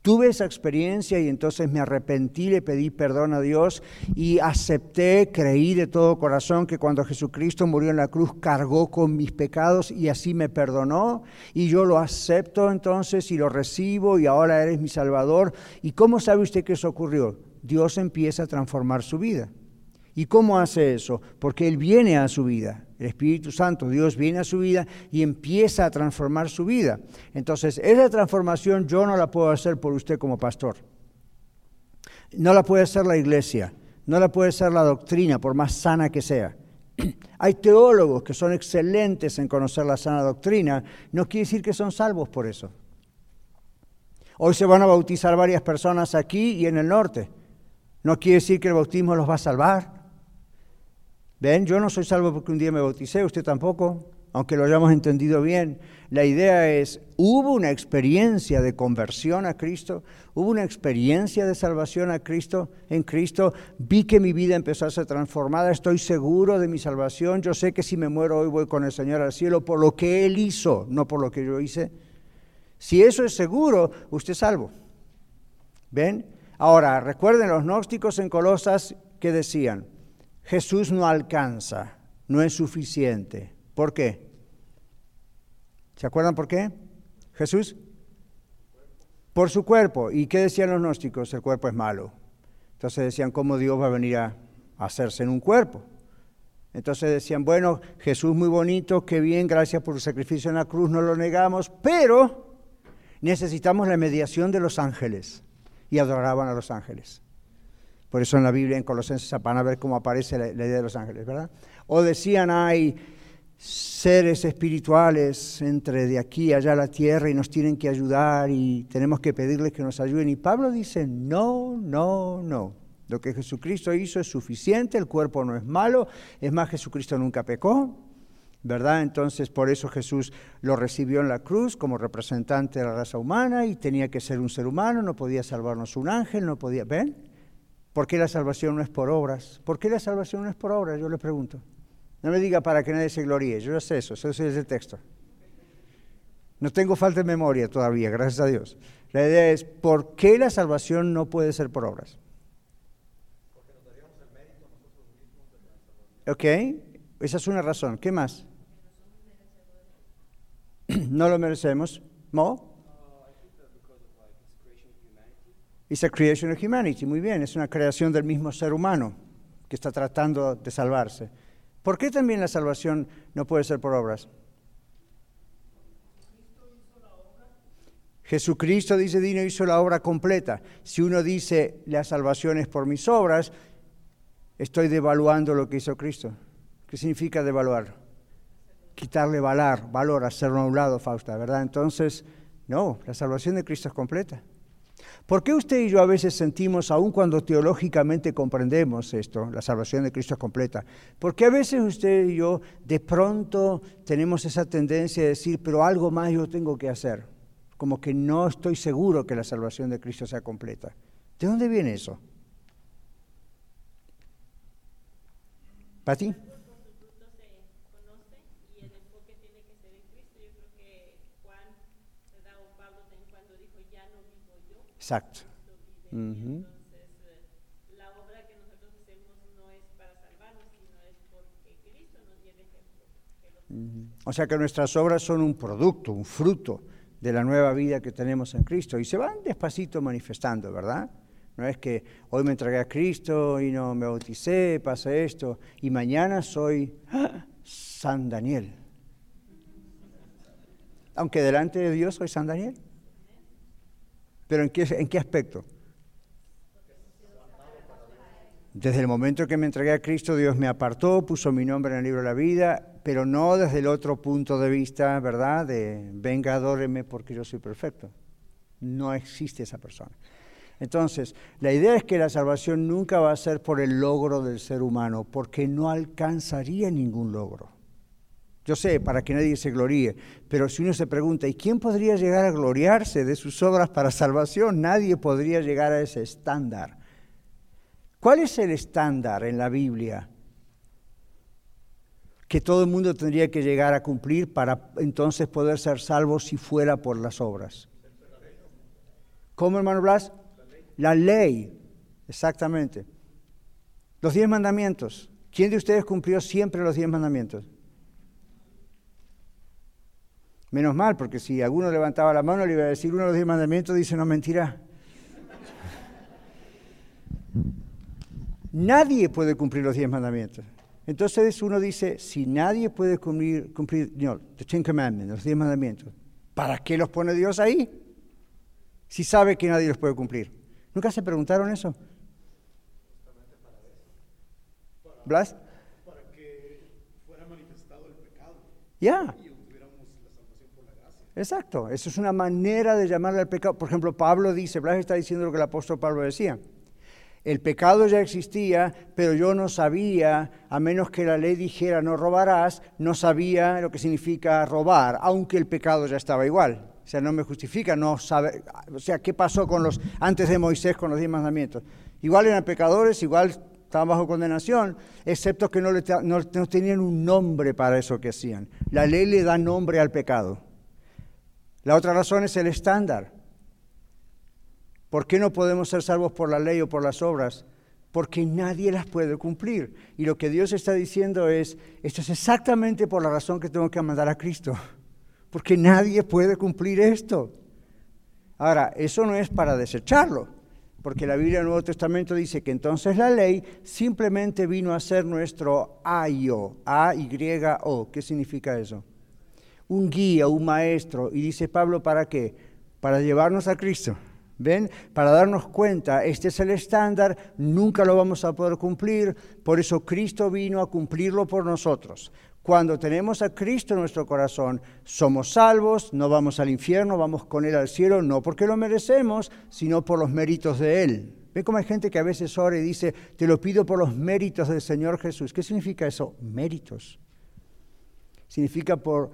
Tuve esa experiencia y entonces me arrepentí, le pedí perdón a Dios y acepté, creí de todo corazón que cuando Jesucristo murió en la cruz cargó con mis pecados y así me perdonó y yo lo acepto entonces y lo recibo y ahora eres mi Salvador. ¿Y cómo sabe usted que eso ocurrió? Dios empieza a transformar su vida. ¿Y cómo hace eso? Porque Él viene a su vida. El Espíritu Santo, Dios viene a su vida y empieza a transformar su vida. Entonces, esa transformación yo no la puedo hacer por usted como pastor. No la puede hacer la iglesia, no la puede hacer la doctrina, por más sana que sea. Hay teólogos que son excelentes en conocer la sana doctrina, no quiere decir que son salvos por eso. Hoy se van a bautizar varias personas aquí y en el norte. No quiere decir que el bautismo los va a salvar. Ven, yo no soy salvo porque un día me bauticé, usted tampoco, aunque lo hayamos entendido bien. La idea es, hubo una experiencia de conversión a Cristo, hubo una experiencia de salvación a Cristo, en Cristo, vi que mi vida empezó a ser transformada, estoy seguro de mi salvación, yo sé que si me muero hoy voy con el Señor al cielo por lo que Él hizo, no por lo que yo hice. Si eso es seguro, usted es salvo. ¿Ven? Ahora, recuerden los gnósticos en Colosas que decían, Jesús no alcanza, no es suficiente. ¿Por qué? ¿Se acuerdan por qué? Jesús. Por su cuerpo. ¿Y qué decían los gnósticos? El cuerpo es malo. Entonces decían, ¿cómo Dios va a venir a hacerse en un cuerpo? Entonces decían, bueno, Jesús muy bonito, qué bien, gracias por su sacrificio en la cruz, no lo negamos, pero necesitamos la mediación de los ángeles. Y adoraban a los ángeles. Por eso en la Biblia, en Colosenses, van a ver cómo aparece la, idea de los ángeles, ¿verdad? O decían, hay seres espirituales entre de aquí y allá la tierra y nos tienen que ayudar y tenemos que pedirles que nos ayuden. Y Pablo dice, no, no, no. Lo que Jesucristo hizo es suficiente, el cuerpo no es malo, es más, Jesucristo nunca pecó, ¿verdad? Entonces por eso Jesús lo recibió en la cruz como representante de la raza humana y tenía que ser un ser humano, no podía salvarnos un ángel, no podía, ¿ven? ¿Por qué la salvación no es por obras? ¿Por qué la salvación no es por obras? Yo le pregunto. No me diga para que nadie se gloríe, yo ya sé eso, eso es el texto. No tengo falta de memoria todavía, gracias a Dios. La idea es, ¿por qué la salvación no puede ser por obras? Ok, esa es una razón. ¿Qué más? No lo merecemos. ¿No? It's a creation of humanity. Muy bien, es una creación del mismo ser humano que está tratando de salvarse. ¿Por qué también la salvación no puede ser por obras? Jesucristo, dice Dino, hizo la obra completa. Si uno dice la salvación es por mis obras, estoy devaluando lo que hizo Cristo. ¿Qué significa devaluar? Quitarle valor, valor, hacerlo a un lado, Fausta, ¿verdad? Entonces, no, la salvación de Cristo es completa. ¿Por qué usted y yo a veces sentimos, aun cuando teológicamente comprendemos esto, la salvación de Cristo es completa? Porque a veces usted y yo de pronto tenemos esa tendencia de decir, pero algo más yo tengo que hacer? Como que no estoy seguro que la salvación de Cristo sea completa. ¿De dónde viene eso? ¿Para ti? Exacto. Entonces, la obra que nosotros hacemos no es para salvarnos, sino es porque Cristo nos ejemplo. O sea que nuestras obras son un producto, un fruto de la nueva vida que tenemos en Cristo y se van despacito manifestando, ¿verdad? No es que hoy me entregué a Cristo y no me bauticé, pasa esto, y mañana soy ¡ah! San Daniel. Aunque delante de Dios soy San Daniel. ¿Pero en qué, en qué aspecto? Desde el momento que me entregué a Cristo, Dios me apartó, puso mi nombre en el libro de la vida, pero no desde el otro punto de vista, ¿verdad? De venga, adóreme porque yo soy perfecto. No existe esa persona. Entonces, la idea es que la salvación nunca va a ser por el logro del ser humano, porque no alcanzaría ningún logro. Yo sé, para que nadie se gloríe, pero si uno se pregunta, ¿y quién podría llegar a gloriarse de sus obras para salvación? Nadie podría llegar a ese estándar. ¿Cuál es el estándar en la Biblia que todo el mundo tendría que llegar a cumplir para entonces poder ser salvo si fuera por las obras? ¿Cómo, hermano Blas? La ley, exactamente. Los diez mandamientos. ¿Quién de ustedes cumplió siempre los diez mandamientos? Menos mal, porque si alguno levantaba la mano le iba a decir uno de los diez mandamientos, dice no mentira. Nadie puede cumplir los diez mandamientos. Entonces uno dice, si nadie puede cumplir, cumplir no, the Ten Commandments, los diez mandamientos, ¿para qué los pone Dios ahí? Si sabe que nadie los puede cumplir. ¿Nunca se preguntaron eso? ¿Blas? Para que fuera manifestado el pecado. Ya. Exacto, eso es una manera de llamarle al pecado. Por ejemplo, Pablo dice, Blas está diciendo lo que el apóstol Pablo decía. El pecado ya existía, pero yo no sabía, a menos que la ley dijera no robarás, no sabía lo que significa robar, aunque el pecado ya estaba igual. O sea, no me justifica, no sabe. O sea, ¿qué pasó con los antes de Moisés con los diez mandamientos? Igual eran pecadores, igual estaban bajo condenación, excepto que no, no tenían un nombre para eso que hacían. La ley le da nombre al pecado. La otra razón es el estándar. ¿Por qué no podemos ser salvos por la ley o por las obras? Porque nadie las puede cumplir. Y lo que Dios está diciendo es, esto es exactamente por la razón que tengo que mandar a Cristo. Porque nadie puede cumplir esto. Ahora, eso no es para desecharlo, porque la Biblia del Nuevo Testamento dice que entonces la ley simplemente vino a ser nuestro ayo, A-Y-O. ¿Qué significa eso? Un guía, un maestro. Y dice Pablo, ¿para qué? Para llevarnos a Cristo. ¿Ven? Para darnos cuenta, este es el estándar, nunca lo vamos a poder cumplir, por eso Cristo vino a cumplirlo por nosotros. Cuando tenemos a Cristo en nuestro corazón, somos salvos, no vamos al infierno, vamos con Él al cielo, no porque lo merecemos, sino por los méritos de Él. ¿Ven cómo hay gente que a veces ora y dice, te lo pido por los méritos del Señor Jesús? ¿Qué significa eso? Méritos. Significa por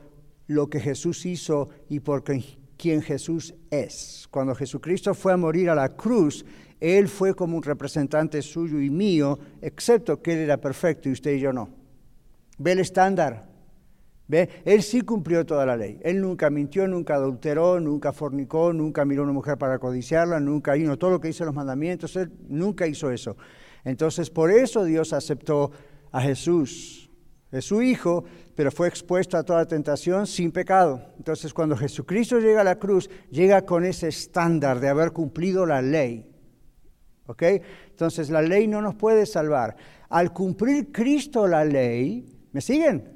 lo que Jesús hizo y por quien Jesús es. Cuando Jesucristo fue a morir a la cruz, Él fue como un representante suyo y mío, excepto que Él era perfecto y usted y yo no. Ve el estándar. ¿Ve? Él sí cumplió toda la ley. Él nunca mintió, nunca adulteró, nunca fornicó, nunca miró a una mujer para codiciarla, nunca vino todo lo que hizo los mandamientos. Él nunca hizo eso. Entonces, por eso Dios aceptó a Jesús. Es su hijo, pero fue expuesto a toda tentación sin pecado. Entonces cuando Jesucristo llega a la cruz, llega con ese estándar de haber cumplido la ley. ¿Ok? Entonces la ley no nos puede salvar. Al cumplir Cristo la ley, ¿me siguen?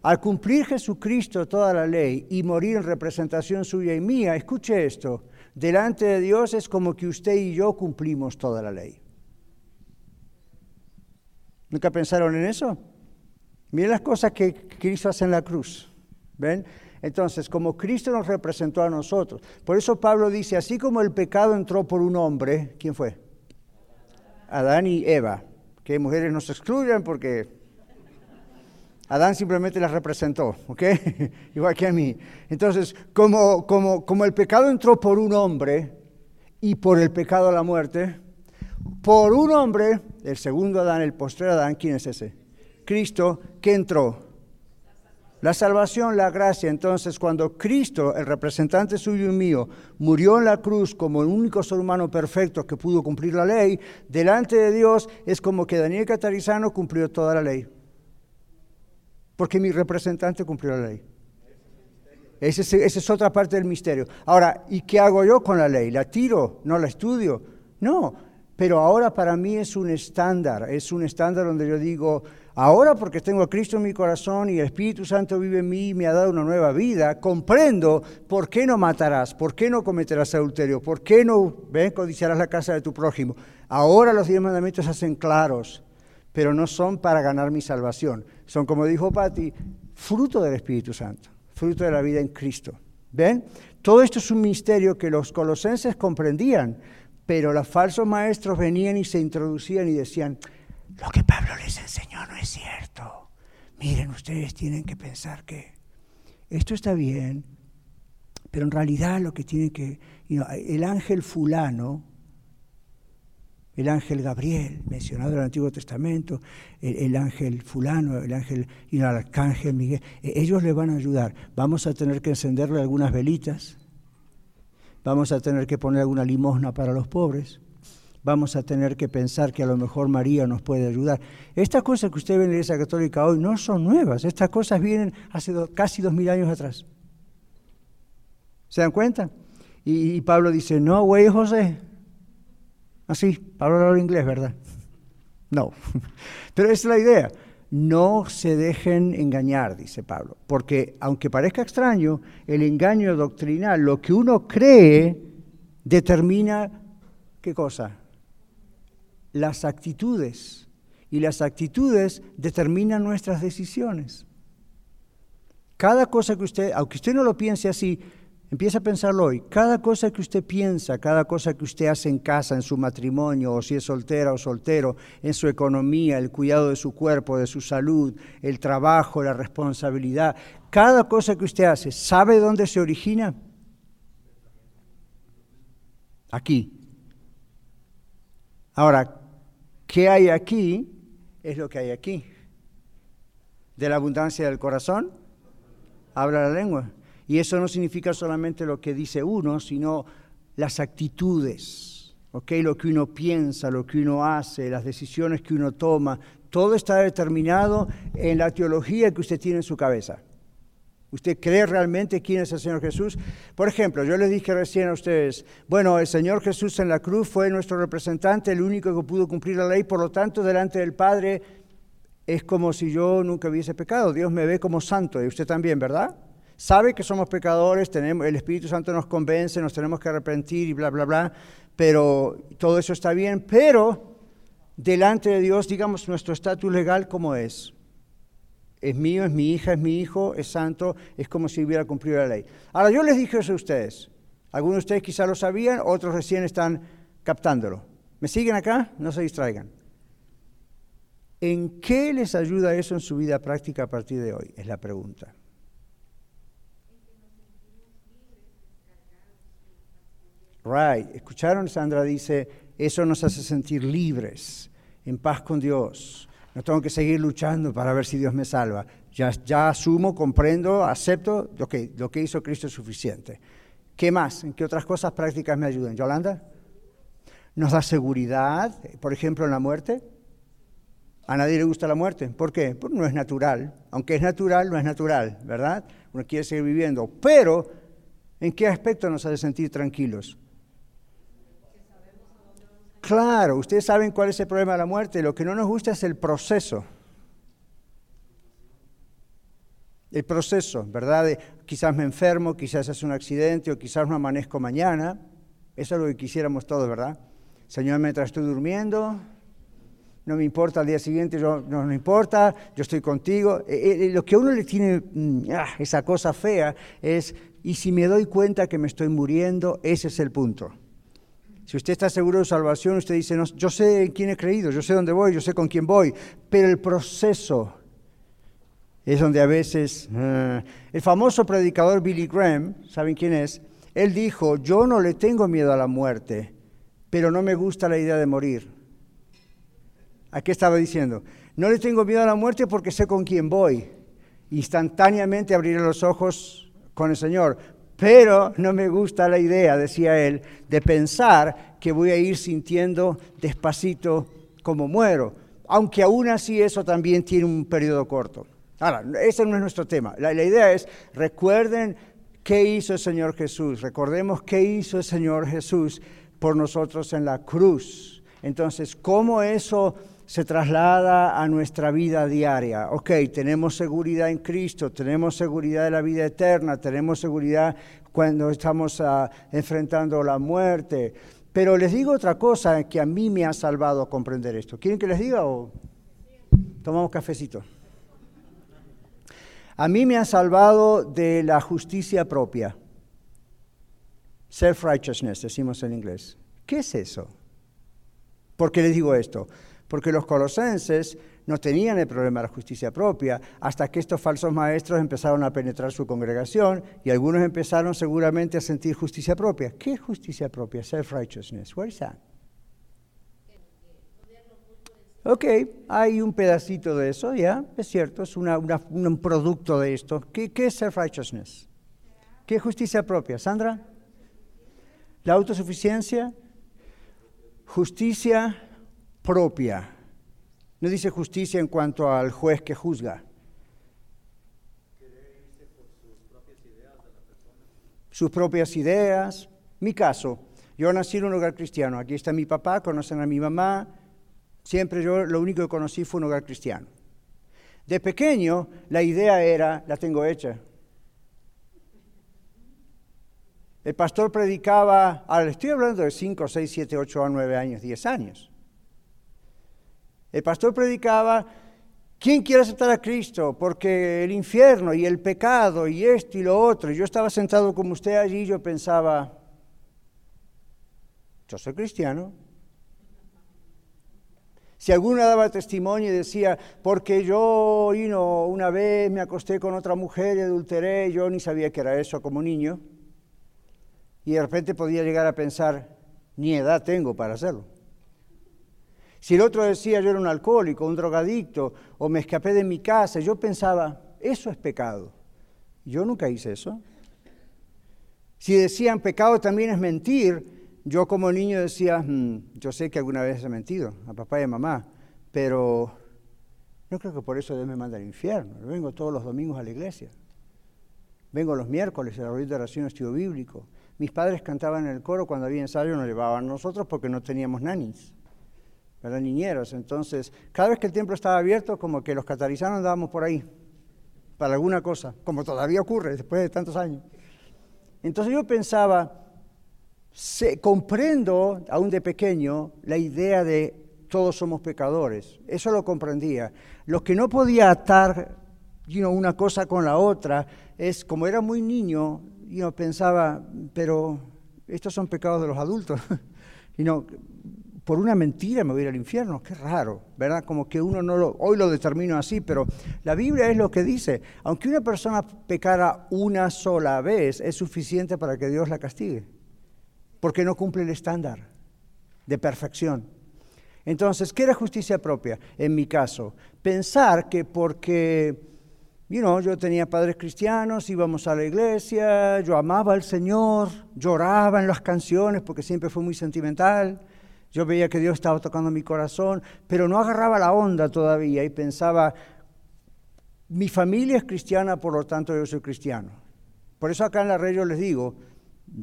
Al cumplir Jesucristo toda la ley y morir en representación suya y mía, escuche esto, delante de Dios es como que usted y yo cumplimos toda la ley. ¿Nunca pensaron en eso? Miren las cosas que Cristo hace en la cruz. ¿Ven? Entonces, como Cristo nos representó a nosotros, por eso Pablo dice, así como el pecado entró por un hombre, ¿quién fue? Adán y Eva. Que mujeres nos excluyan porque Adán simplemente las representó, ¿ok? Igual que a mí. Entonces, como, como, como el pecado entró por un hombre y por el pecado la muerte, por un hombre, el segundo Adán, el postrer Adán, ¿quién es ese? Cristo, ¿qué entró? La salvación, la gracia. Entonces, cuando Cristo, el representante suyo y mío, murió en la cruz como el único ser humano perfecto que pudo cumplir la ley, delante de Dios es como que Daniel Catarizano cumplió toda la ley. Porque mi representante cumplió la ley. Esa es, esa es otra parte del misterio. Ahora, ¿y qué hago yo con la ley? ¿La tiro? ¿No la estudio? No, pero ahora para mí es un estándar, es un estándar donde yo digo, ahora porque tengo a Cristo en mi corazón y el Espíritu Santo vive en mí y me ha dado una nueva vida, comprendo por qué no matarás, por qué no cometerás adulterio, por qué no ven, codiciarás la casa de tu prójimo. Ahora los diez mandamientos se hacen claros, pero no son para ganar mi salvación, son como dijo Patti, fruto del Espíritu Santo, fruto de la vida en Cristo. ¿Ven? Todo esto es un misterio que los colosenses comprendían, pero los falsos maestros venían y se introducían y decían, lo que Pablo les enseñó no es cierto. Miren, ustedes tienen que pensar que esto está bien, pero en realidad lo que tiene que... el ángel fulano, el ángel Gabriel, mencionado en el Antiguo Testamento, el, ángel fulano, el ángel, y el arcángel Miguel, e, ellos le van a ayudar. Vamos a tener que encenderle algunas velitas, vamos a tener que poner alguna limosna para los pobres, vamos a tener que pensar que a lo mejor María nos puede ayudar. Estas cosas que usted ve en la Iglesia Católica hoy no son nuevas, estas cosas vienen hace casi dos mil años atrás. ¿Se dan cuenta? Y, Pablo dice, no, güey, José. Así, Pablo habla inglés, ¿verdad? No, pero es la idea. No se dejen engañar, dice Pablo, porque aunque parezca extraño, el engaño doctrinal, lo que uno cree, determina qué cosa? Las actitudes. Y las actitudes determinan nuestras decisiones. Cada cosa que usted, aunque usted no lo piense así, Empieza a pensarlo hoy. Cada cosa que usted piensa, cada cosa que usted hace en casa, en su matrimonio, o si es soltera o soltero, en su economía, el cuidado de su cuerpo, de su salud, el trabajo, la responsabilidad, cada cosa que usted hace, ¿sabe dónde se origina? Aquí. Ahora, ¿qué hay aquí? Es lo que hay aquí. De la abundancia del corazón, habla la lengua. Y eso no significa solamente lo que dice uno, sino las actitudes, ¿okay? lo que uno piensa, lo que uno hace, las decisiones que uno toma. Todo está determinado en la teología que usted tiene en su cabeza. ¿Usted cree realmente quién es el Señor Jesús? Por ejemplo, yo les dije recién a ustedes, bueno, el Señor Jesús en la cruz fue nuestro representante, el único que pudo cumplir la ley, por lo tanto, delante del Padre es como si yo nunca hubiese pecado. Dios me ve como santo y usted también, ¿verdad? sabe que somos pecadores, tenemos, el Espíritu Santo nos convence, nos tenemos que arrepentir y bla, bla, bla, pero todo eso está bien, pero delante de Dios, digamos, nuestro estatus legal, ¿cómo es? Es mío, es mi hija, es mi hijo, es santo, es como si hubiera cumplido la ley. Ahora, yo les dije eso a ustedes. Algunos de ustedes quizá lo sabían, otros recién están captándolo. ¿Me siguen acá? No se distraigan. ¿En qué les ayuda eso en su vida práctica a partir de hoy? Es la pregunta. Right. ¿Escucharon? Sandra dice, eso nos hace sentir libres, en paz con Dios. No tengo que seguir luchando para ver si Dios me salva. Ya, asumo, comprendo, acepto lo que, lo que hizo Cristo es suficiente. ¿Qué más? ¿En qué otras cosas prácticas me ayudan? ¿Yolanda? Nos da seguridad, por ejemplo, en la muerte. A nadie le gusta la muerte. ¿Por qué? Porque no es natural. Aunque es natural, no es natural, ¿verdad? Uno quiere seguir viviendo. Pero, ¿en qué aspecto nos hace sentir tranquilos? Claro, ustedes saben cuál es el problema de la muerte. Lo que no nos gusta es el proceso. el proceso, ¿verdad? De, quizás me enfermo, quizás es un accidente o quizás no amanezco mañana. Eso es lo que quisiéramos todos, ¿verdad? Señor, mientras estoy durmiendo, no me importa al día siguiente, yo, no me importa, yo estoy contigo. Eh, eh, lo que a uno le tiene mm, ah, esa cosa fea es, y si me doy cuenta que me estoy muriendo, ese es el punto. Si usted está seguro de salvación, usted dice, no, yo sé en quién he creído, yo sé dónde voy, yo sé con quién voy, pero el proceso es donde a veces... Ah, el famoso predicador Billy Graham, ¿saben quién es? Él dijo, yo no le tengo miedo a la muerte, pero no me gusta la idea de morir. ¿A qué estaba diciendo? No le tengo miedo a la muerte porque sé con quién voy. Instantáneamente abriré los ojos con el Señor. Pero no me gusta la idea, decía él, de pensar que voy a ir sintiendo despacito como muero. Aunque aún así eso también tiene un periodo corto. Ahora, ese no es nuestro tema. La, la idea es, recuerden qué hizo el Señor Jesús. Recordemos qué hizo el Señor Jesús por nosotros en la cruz. Entonces, ¿cómo eso se traslada a nuestra vida diaria. Ok, tenemos seguridad en Cristo, tenemos seguridad de la vida eterna, tenemos seguridad cuando estamos ah, enfrentando la muerte. Pero les digo otra cosa que a mí me ha salvado a comprender esto. ¿Quieren que les diga o tomamos cafecito? A mí me ha salvado de la justicia propia. Self-righteousness, decimos en inglés. ¿Qué es eso? ¿Por qué les digo esto? Porque los colosenses no tenían el problema de la justicia propia hasta que estos falsos maestros empezaron a penetrar su congregación y algunos empezaron seguramente a sentir justicia propia. ¿Qué es justicia propia? Self-righteousness. Where is that? Ok, hay un pedacito de eso, ya, es cierto, es un producto de esto. ¿Qué, qué es self-righteousness? ¿Qué es justicia propia? Sandra? ¿La autosuficiencia? Justicia propia. No dice justicia en cuanto al juez que juzga. Sus propias ideas. Mi caso, yo nací en un hogar cristiano. Aquí está mi papá, conocen a mi mamá. Siempre yo lo único que conocí fue un hogar cristiano. De pequeño, la idea era, la tengo hecha. El pastor predicaba, estoy hablando de 5, 6, 7, 8, 9 años, 10 años. El pastor predicaba, ¿quién quiere aceptar a Cristo? Porque el infierno y el pecado y esto y lo otro. Y yo estaba sentado como usted allí y yo pensaba, yo soy cristiano. Si alguno daba testimonio y decía, porque yo una vez me acosté con otra mujer y adulteré, yo ni sabía que era eso como niño, y de repente podía llegar a pensar, ni edad tengo para hacerlo. Si el otro decía yo era un alcohólico, un drogadicto, o me escapé de mi casa, yo pensaba, eso es pecado. Yo nunca hice eso. Si decían pecado también es mentir, yo como niño decía, hmm, yo sé que alguna vez he mentido a papá y a mamá, pero no creo que por eso Dios me manda al infierno. Yo vengo todos los domingos a la iglesia. Vengo los miércoles a la de oración estudio bíblico. Mis padres cantaban en el coro cuando había ensayo, nos llevaban nosotros porque no teníamos nanis eran niñeros. Entonces, cada vez que el templo estaba abierto, como que los catarizanos andábamos por ahí, para alguna cosa, como todavía ocurre después de tantos años. Entonces yo pensaba, comprendo, aún de pequeño, la idea de todos somos pecadores. Eso lo comprendía. Lo que no podía atar una cosa con la otra es, como era muy niño, yo pensaba, pero estos son pecados de los adultos. y no, por una mentira me voy al infierno. Qué raro, ¿verdad? Como que uno no lo, hoy lo determino así, pero la Biblia es lo que dice. Aunque una persona pecara una sola vez, es suficiente para que Dios la castigue, porque no cumple el estándar de perfección. Entonces, ¿qué era justicia propia? En mi caso, pensar que porque you yo tenía padres cristianos, íbamos a la iglesia, yo amaba al Señor, lloraba en las canciones porque siempre fue muy sentimental yo veía que Dios estaba tocando mi corazón, pero no agarraba la onda todavía y pensaba, mi familia es cristiana, por lo tanto yo soy cristiano. Por eso acá en la red yo les digo,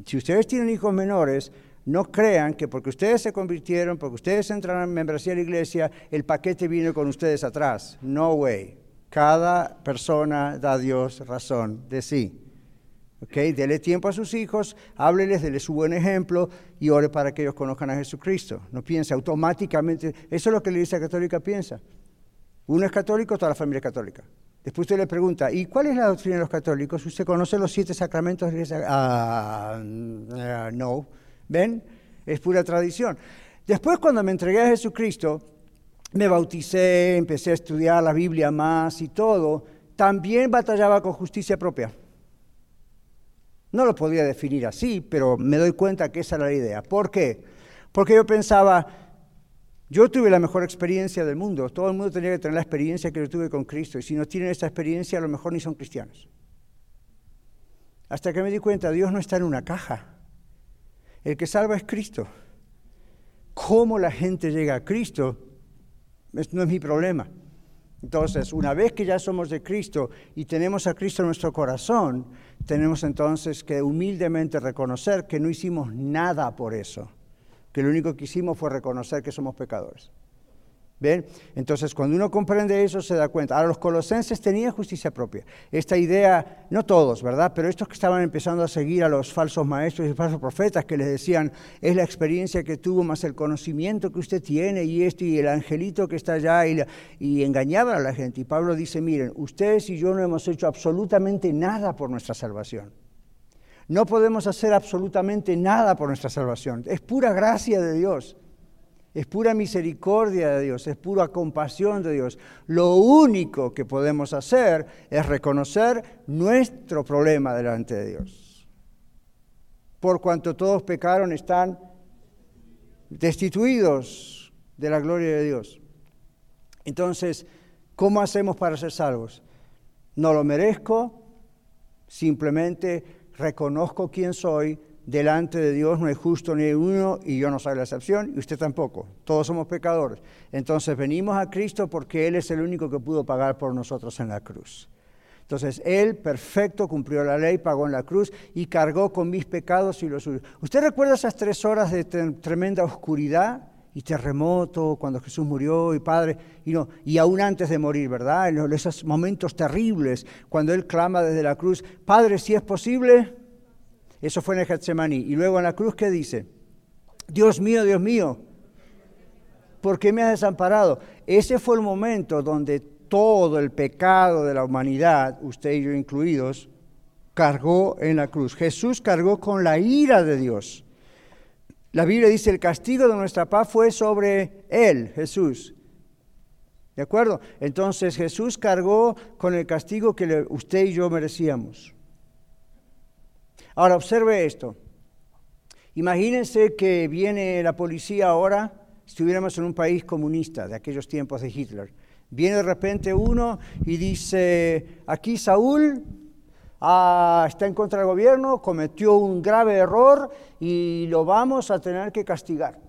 si ustedes tienen hijos menores, no crean que porque ustedes se convirtieron, porque ustedes entraron en membresía de la iglesia, el paquete viene con ustedes atrás. No way. Cada persona da a Dios razón de sí. ¿Ok? Dele tiempo a sus hijos, hábleles, dele su buen ejemplo y ore para que ellos conozcan a Jesucristo. No piense automáticamente, eso es lo que la Iglesia Católica piensa. Uno es católico, toda la familia es católica. Después usted le pregunta, ¿y cuál es la doctrina de los católicos? ¿Usted conoce los siete sacramentos de la Iglesia? Ah, mm, no. ¿Ven? Es pura tradición. Después, cuando me entregué a Jesucristo, me bauticé, empecé a estudiar la Biblia más y todo, también batallaba con justicia propia. No lo podía definir así, pero me doy cuenta que esa era la idea. ¿Por qué? Porque yo pensaba, yo tuve la mejor experiencia del mundo, todo el mundo tenía que tener la experiencia que yo tuve con Cristo, y si no tienen esa experiencia, a lo mejor ni son cristianos. Hasta que me di cuenta, Dios no está en una caja. El que salva es Cristo. ¿Cómo la gente llega a Cristo? no es mi problema. Entonces, una vez que ya somos de Cristo y tenemos a Cristo en nuestro corazón, tenemos entonces que humildemente reconocer que no hicimos nada por eso, que lo único que hicimos fue reconocer que somos pecadores. Entonces, cuando uno comprende eso, se da cuenta. Ahora, los colosenses tenían justicia propia. Esta idea, no todos, ¿verdad? Pero estos que estaban empezando a seguir a los falsos maestros y falsos profetas que les decían, es la experiencia que tuvo más el conocimiento que usted tiene y esto y el angelito que está allá y, y engañaban a la gente. Y Pablo dice, miren, ustedes y yo no hemos hecho absolutamente nada por nuestra salvación. No podemos hacer absolutamente nada por nuestra salvación. Es pura gracia de Dios. Es pura misericordia de Dios, es pura compasión de Dios. Lo único que podemos hacer es reconocer nuestro problema delante de Dios. Por cuanto todos pecaron, están destituidos de la gloria de Dios. Entonces, ¿cómo hacemos para ser salvos? No lo merezco, simplemente reconozco quién soy, delante de Dios no hay justo ni uno y yo no soy la excepción y usted tampoco. Todos somos pecadores. Entonces venimos a Cristo porque Él es el único que pudo pagar por nosotros en la cruz. Entonces Él, perfecto, cumplió la ley, pagó en la cruz y cargó con mis pecados y los suyos. ¿Usted recuerda esas tres horas de tremenda oscuridad y terremoto cuando Jesús murió y Padre, y, no, y aún antes de morir, ¿verdad? En esos momentos terribles cuando Él clama desde la cruz, Padre, si es posible, eso fue en el Getsemaní. Y luego en la cruz, ¿qué dice? Dios mío, Dios mío, ¿por qué me has desamparado? Ese fue el momento donde todo el pecado de la humanidad, usted y yo incluidos, cargó en la cruz. Jesús cargó con la ira de Dios. La Biblia dice, el castigo de nuestra paz fue sobre él, Jesús. ¿De acuerdo? Entonces Jesús cargó con el castigo que usted y yo merecíamos. Ahora, observe esto. Imagínense que viene la policía ahora, estuviéramos en un país comunista de aquellos tiempos de Hitler. Viene de repente uno y dice, aquí Saúl ah, está en contra del gobierno, cometió un grave error y lo vamos a tener que castigar.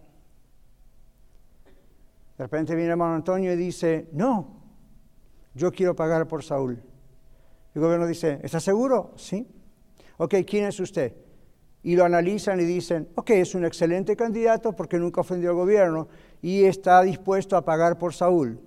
De repente viene hermano Antonio y dice, no, yo quiero pagar por Saúl. El gobierno dice, ¿está seguro? Sí. Ok, ¿quién es usted? Y lo analizan y dicen, ok, es un excelente candidato porque nunca ofendió al gobierno y está dispuesto a pagar por Saúl.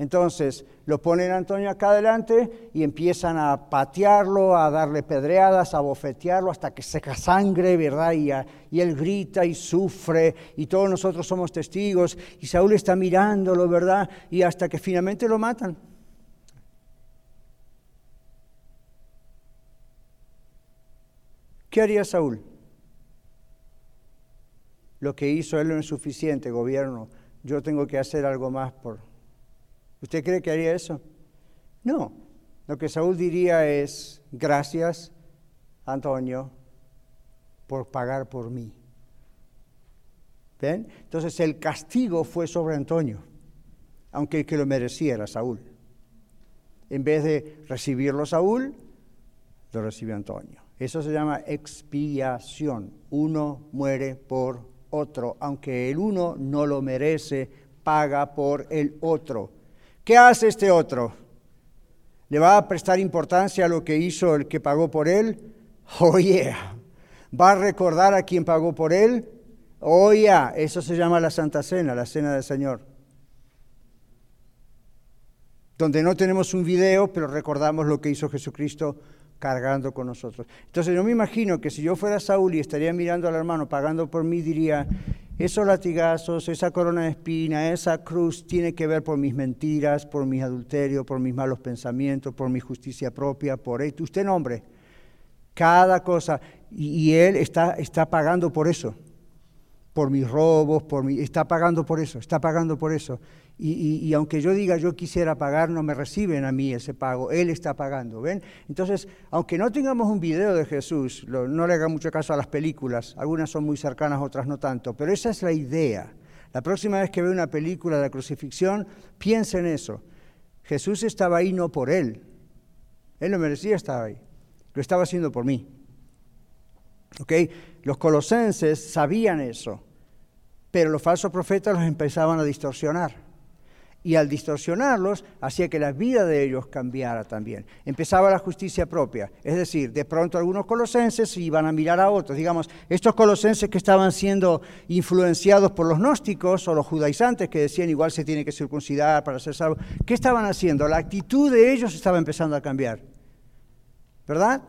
Entonces lo ponen a Antonio acá adelante y empiezan a patearlo, a darle pedreadas, a bofetearlo hasta que seca sangre, ¿verdad? Y, y, él grita y sufre y todos nosotros somos testigos y Saúl está mirándolo, ¿verdad? Y hasta que finalmente lo matan. ¿Qué haría Saúl? Lo que hizo él no es suficiente, gobierno. Yo tengo que hacer algo más por... ¿Usted cree que haría eso? No. Lo que Saúl diría es, gracias, Antonio, por pagar por mí. ¿Ven? Entonces el castigo fue sobre Antonio, aunque el que lo merecía era Saúl. En vez de recibirlo Saúl, lo recibió Antonio. Eso se llama expiación. Uno muere por otro, aunque el uno no lo merece, paga por el otro. ¿Qué hace este otro? ¿Le va a prestar importancia a lo que hizo el que pagó por él? Oh yeah. ¿Va a recordar a quien pagó por él? Oh yeah. Eso se llama la Santa Cena, la Cena del Señor. donde no tenemos un video, pero recordamos lo que hizo Jesucristo cargando con nosotros. Entonces yo me imagino que si yo fuera Saúl y estaría mirando al hermano pagando por mí, diría, esos latigazos, esa corona de espina, esa cruz tiene que ver por mis mentiras, por mis adulterios, por mis malos pensamientos, por mi justicia propia, por esto. Usted nombre cada cosa. Y, él está, está pagando por eso, por mis robos, por mi, está pagando por eso, está pagando por eso. Y, aunque yo diga yo quisiera pagar, no me reciben a mí ese pago, Él está pagando, ¿ven? Entonces, aunque no tengamos un video de Jesús, no le haga mucho caso a las películas, algunas son muy cercanas, otras no tanto, pero esa es la idea. La próxima vez que vea una película de la crucifixión, piense en eso. Jesús estaba ahí no por Él, Él lo merecía estar ahí, lo estaba haciendo por mí. ¿Ok? Los colosenses sabían eso, pero los falsos profetas los empezaban a distorsionar y al distorsionarlos hacía que la vida de ellos cambiara también. Empezaba la justicia propia, es decir, de pronto algunos colosenses iban a mirar a otros, digamos, estos colosenses que estaban siendo influenciados por los gnósticos o los judaizantes que decían igual se tiene que circuncidar para ser salvo, ¿qué estaban haciendo? La actitud de ellos estaba empezando a cambiar, ¿verdad?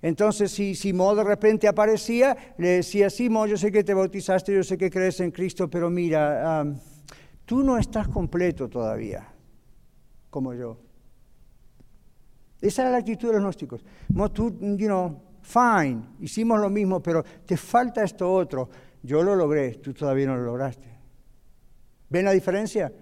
Entonces, si Simón de repente aparecía, le decía, Simón, yo sé que te bautizaste, yo sé que crees en Cristo, pero mira, tú no estás completo todavía, como yo. Esa era la actitud de los gnósticos. No, tú, you know, fine, hicimos lo mismo, pero te falta esto otro. Yo lo logré, tú todavía no lo lograste. ¿Ven la diferencia?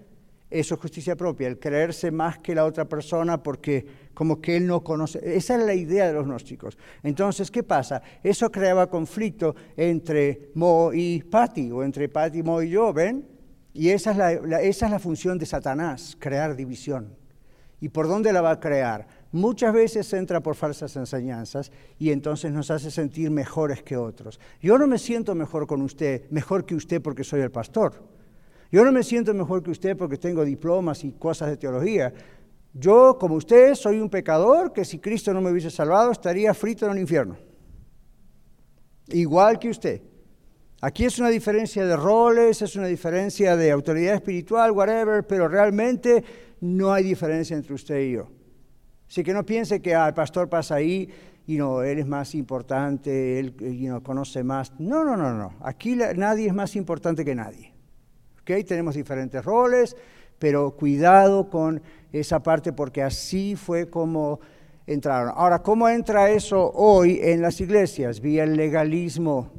Eso es justicia propia, el creerse más que la otra persona porque como que él no conoce. Esa es la idea de los gnósticos. Entonces, ¿qué pasa? Eso creaba conflicto entre Mo y Patti, o entre Patti, Mo y yo, ¿ven? Y esa es la, función de Satanás, crear división. ¿Y por dónde la va a crear? Muchas veces entra por falsas enseñanzas y entonces nos hace sentir mejores que otros. Yo no me siento mejor con usted, mejor que usted porque soy el pastor. Yo no me siento mejor que usted porque tengo diplomas y cosas de teología. Yo, como usted, soy un pecador que si Cristo no me hubiese salvado estaría frito en el infierno. Igual que usted. Aquí es una diferencia de roles, es una diferencia de autoridad espiritual, whatever, pero realmente no hay diferencia entre usted y yo. Así que no piense que ah, el pastor pasa ahí y no, él es más importante, él you conoce más. No, no, no, no. Aquí nadie es más importante que nadie. ¿Okay? Tenemos diferentes roles, pero cuidado con esa parte porque así fue como entraron. Ahora, ¿cómo entra eso hoy en las iglesias? Vía el legalismo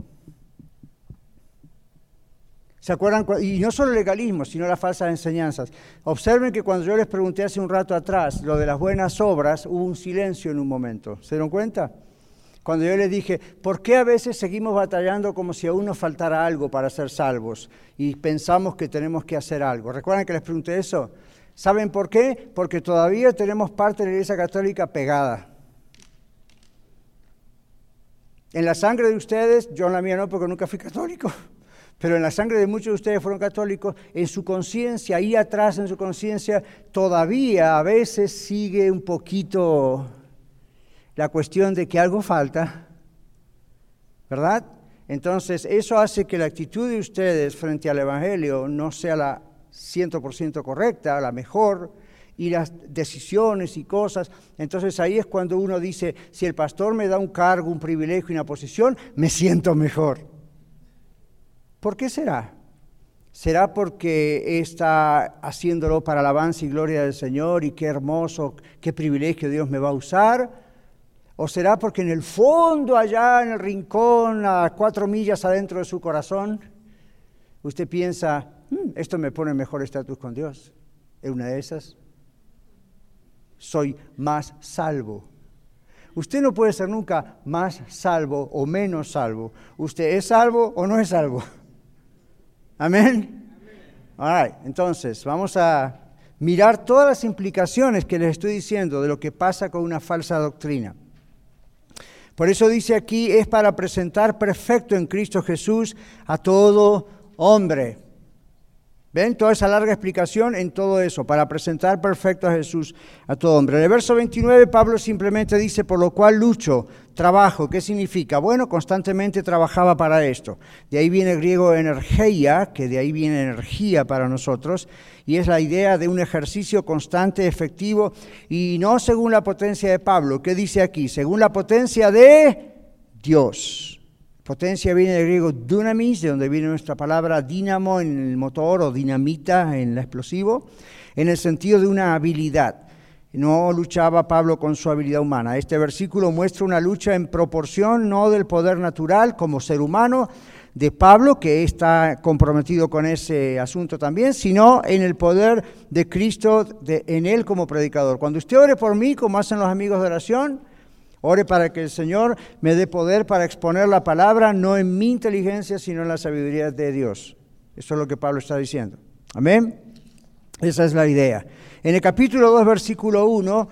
¿Se acuerdan? Y no solo el legalismo, sino las falsas enseñanzas. Observen que cuando yo les pregunté hace un rato atrás lo de las buenas obras, hubo un silencio en un momento. ¿Se dieron cuenta? Cuando yo les dije, ¿por qué a veces seguimos batallando como si aún nos faltara algo para ser salvos? Y pensamos que tenemos que hacer algo. ¿Recuerdan que les pregunté eso? ¿Saben por qué? Porque todavía tenemos parte de la Iglesia Católica pegada. En la sangre de ustedes, yo en la mía no, porque nunca fui católico pero en la sangre de muchos de ustedes fueron católicos, en su conciencia, ahí atrás en su conciencia, todavía a veces sigue un poquito la cuestión de que algo falta, ¿verdad? Entonces, eso hace que la actitud de ustedes frente al Evangelio no sea la 100% correcta, la mejor, y las decisiones y cosas. Entonces ahí es cuando uno dice, si el pastor me da un cargo, un privilegio y una posición, me siento mejor. ¿Por qué será? ¿Será porque está haciéndolo para alabanza y gloria del Señor y qué hermoso, qué privilegio Dios me va a usar? ¿O será porque en el fondo, allá en el rincón, a cuatro millas adentro de su corazón, usted piensa, hmm, esto me pone mejor estatus con Dios? ¿Es una de esas? Soy más salvo. Usted no puede ser nunca más salvo o menos salvo. Usted es salvo o no es salvo. Amén. Entonces, vamos a mirar todas las implicaciones que les estoy diciendo de lo que pasa con una falsa doctrina. Por eso dice aquí, es para presentar perfecto en Cristo Jesús a todo hombre. ¿Ven? Toda esa larga explicación en todo eso, para presentar perfecto a Jesús a todo hombre. En el verso 29 Pablo simplemente dice, por lo cual lucho, trabajo. ¿Qué significa? Bueno, constantemente trabajaba para esto. De ahí viene el griego energía, que de ahí viene energía para nosotros, y es la idea de un ejercicio constante, efectivo, y no según la potencia de Pablo. ¿Qué dice aquí? Según la potencia de Dios. Potencia viene del griego dunamis, de donde viene nuestra palabra dínamo en el motor o dinamita en el explosivo, en el sentido de una habilidad. No luchaba Pablo con su habilidad humana. Este versículo muestra una lucha en proporción no del poder natural como ser humano de Pablo, que está comprometido con ese asunto también, sino en el poder de Cristo en él como predicador. Cuando usted ore por mí, como hacen los amigos de oración, Ore para que el Señor me dé poder para exponer la palabra, no en mi inteligencia, sino en la sabiduría de Dios. Eso es lo que Pablo está diciendo. Amén. Esa es la idea. En el capítulo 2, versículo 1,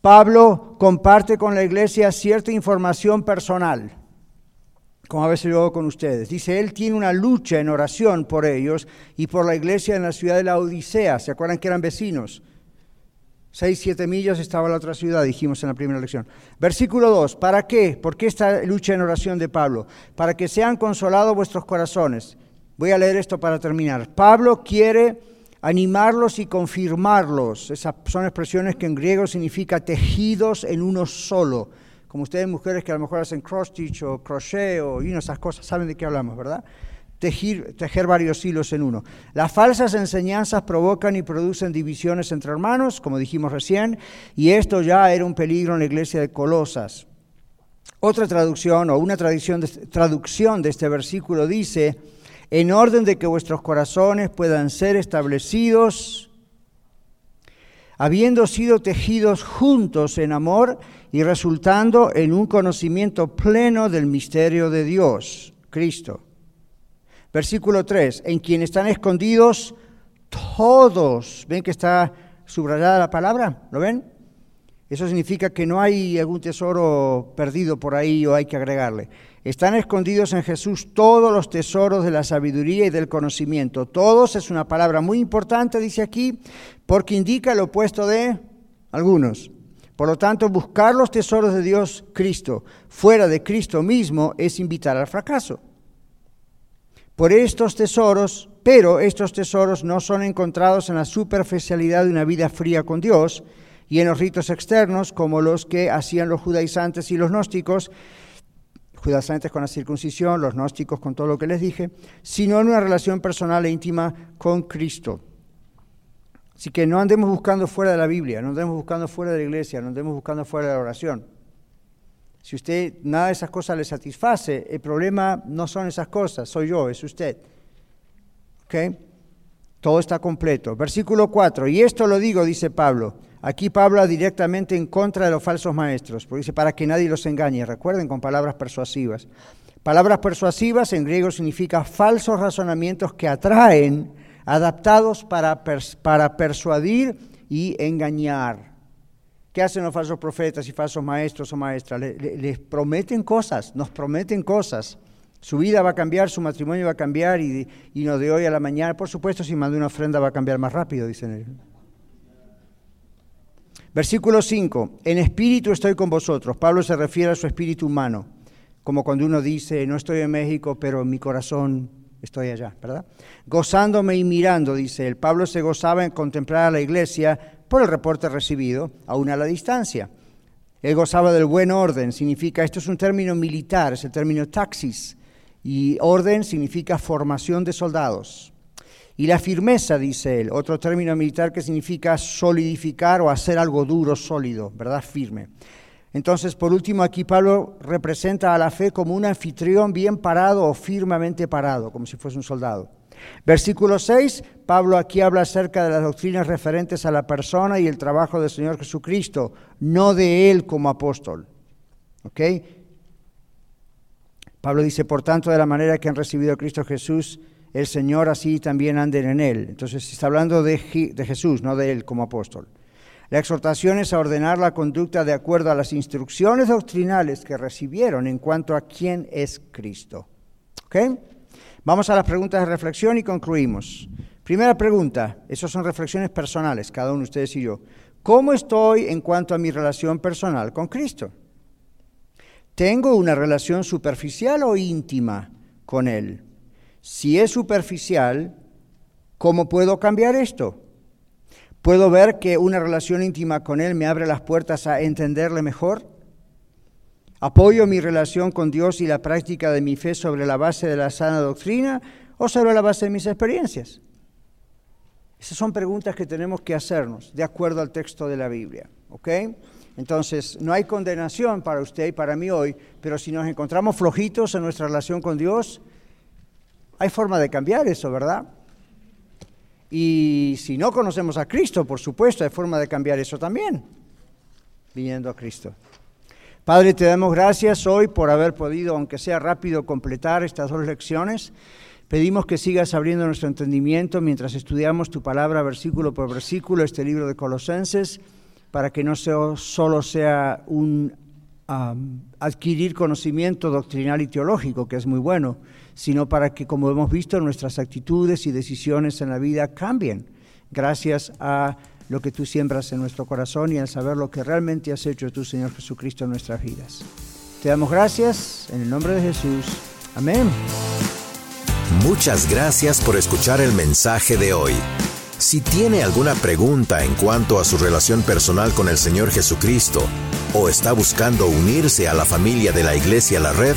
Pablo comparte con la iglesia cierta información personal, como a veces yo hago con ustedes. Dice, él tiene una lucha en oración por ellos y por la iglesia en la ciudad de la Odisea. ¿Se acuerdan que eran vecinos? Seis, siete millas estaba la otra ciudad, dijimos en la primera lección. Versículo 2, ¿para qué? ¿Por qué esta lucha en oración de Pablo? Para que sean consolados vuestros corazones. Voy a leer esto para terminar. Pablo quiere animarlos y confirmarlos. Esas son expresiones que en griego significa tejidos en uno solo. Como ustedes mujeres que a lo mejor hacen cross stitch o crochet o y esas cosas, saben de qué hablamos, ¿verdad? Tejer, varios hilos en uno. Las falsas enseñanzas provocan y producen divisiones entre hermanos, como dijimos recién, y esto ya era un peligro en la iglesia de Colosas. Otra traducción o una traducción de, traducción de este versículo dice, en orden de que vuestros corazones puedan ser establecidos, habiendo sido tejidos juntos en amor y resultando en un conocimiento pleno del misterio de Dios, Cristo Versículo 3, en quien están escondidos todos. ¿Ven que está subrayada la palabra? ¿Lo ven? Eso significa que no hay algún tesoro perdido por ahí o hay que agregarle. Están escondidos en Jesús todos los tesoros de la sabiduría y del conocimiento. Todos es una palabra muy importante, dice aquí, porque indica el opuesto de algunos. Por lo tanto, buscar los tesoros de Dios Cristo fuera de Cristo mismo es invitar al fracaso por estos tesoros, pero estos tesoros no son encontrados en la superficialidad de una vida fría con Dios y en los ritos externos como los que hacían los judaizantes y los gnósticos, judaizantes con la circuncisión, los gnósticos con todo lo que les dije, sino en una relación personal e íntima con Cristo. Así que no andemos buscando fuera de la Biblia, no andemos buscando fuera de la iglesia, no andemos buscando fuera de la oración. Si usted nada de esas cosas le satisface, el problema no son esas cosas, soy yo, es usted. ¿Ok? Todo está completo. Versículo 4, y esto lo digo, dice Pablo. Aquí Pablo directamente en contra de los falsos maestros, porque dice para que nadie los engañe. Recuerden con palabras persuasivas. Palabras persuasivas en griego significa falsos razonamientos que atraen, adaptados para, para persuadir y engañar. ¿Qué hacen los falsos profetas y falsos maestros o maestras? Les, prometen cosas, nos prometen cosas. Su vida va a cambiar, su matrimonio va a cambiar y, no de hoy a la mañana. Por supuesto, si manda una ofrenda va a cambiar más rápido, dicen ellos. Versículo 5. En espíritu estoy con vosotros. Pablo se refiere a su espíritu humano, como cuando uno dice, no estoy en México, pero mi corazón estoy allá, ¿verdad? Gozándome y mirando, dice él. Pablo se gozaba en contemplar a la iglesia por el reporte recibido, aún a la distancia. Él gozaba del buen orden, significa, esto es un término militar, es el término taxis, y orden significa formación de soldados. Y la firmeza, dice él, otro término militar que significa solidificar o hacer algo duro, sólido, ¿verdad? Firme. Entonces, por último, aquí Pablo representa a la fe como un anfitrión bien parado o firmemente parado, como si fuese un soldado. Versículo 6, Pablo aquí habla acerca de las doctrinas referentes a la persona y el trabajo del Señor Jesucristo, no de Él como apóstol. Pablo dice, por tanto, de la manera que han recibido a Cristo Jesús, el Señor así también anden en Él. Entonces está hablando de Jesús, no de Él como apóstol. La exhortación es a ordenar la conducta de acuerdo a las instrucciones doctrinales que recibieron en cuanto a quién es Cristo. Vamos a las preguntas de reflexión y concluimos. Primera pregunta, esas son reflexiones personales, cada uno de ustedes y yo. ¿Cómo estoy en cuanto a mi relación personal con Cristo? ¿Tengo una relación superficial o íntima con Él? Si es superficial, ¿cómo puedo cambiar esto? ¿Puedo ver que una relación íntima con Él me abre las puertas a entenderle mejor? ¿Apoyo mi relación con Dios y la práctica de mi fe sobre la base de la sana doctrina o sobre la base de mis experiencias? Esas son preguntas que tenemos que hacernos de acuerdo al texto de la Biblia. ¿ok? Entonces, no hay condenación para usted y para mí hoy, pero si nos encontramos flojitos en nuestra relación con Dios, hay forma de cambiar eso, ¿verdad? Y si no conocemos a Cristo, por supuesto, hay forma de cambiar eso también, viniendo a Cristo. Padre, te damos gracias hoy por haber podido, aunque sea rápido, completar estas dos lecciones. Pedimos que sigas abriendo nuestro entendimiento mientras estudiamos tu palabra versículo por versículo, este libro de Colosenses, para que no solo sea un adquirir conocimiento doctrinal y teológico, que es muy bueno, sino para que, como hemos visto, nuestras actitudes y decisiones en la vida cambien, gracias a lo que tú siembras en nuestro corazón y al saber lo que realmente has hecho tú, Señor Jesucristo, en nuestras vidas. Te damos gracias en el nombre de Jesús. Amén. Muchas gracias por escuchar el mensaje de hoy. Si tiene alguna pregunta en cuanto a su relación personal con el Señor Jesucristo o está buscando unirse a la familia de la Iglesia La Red,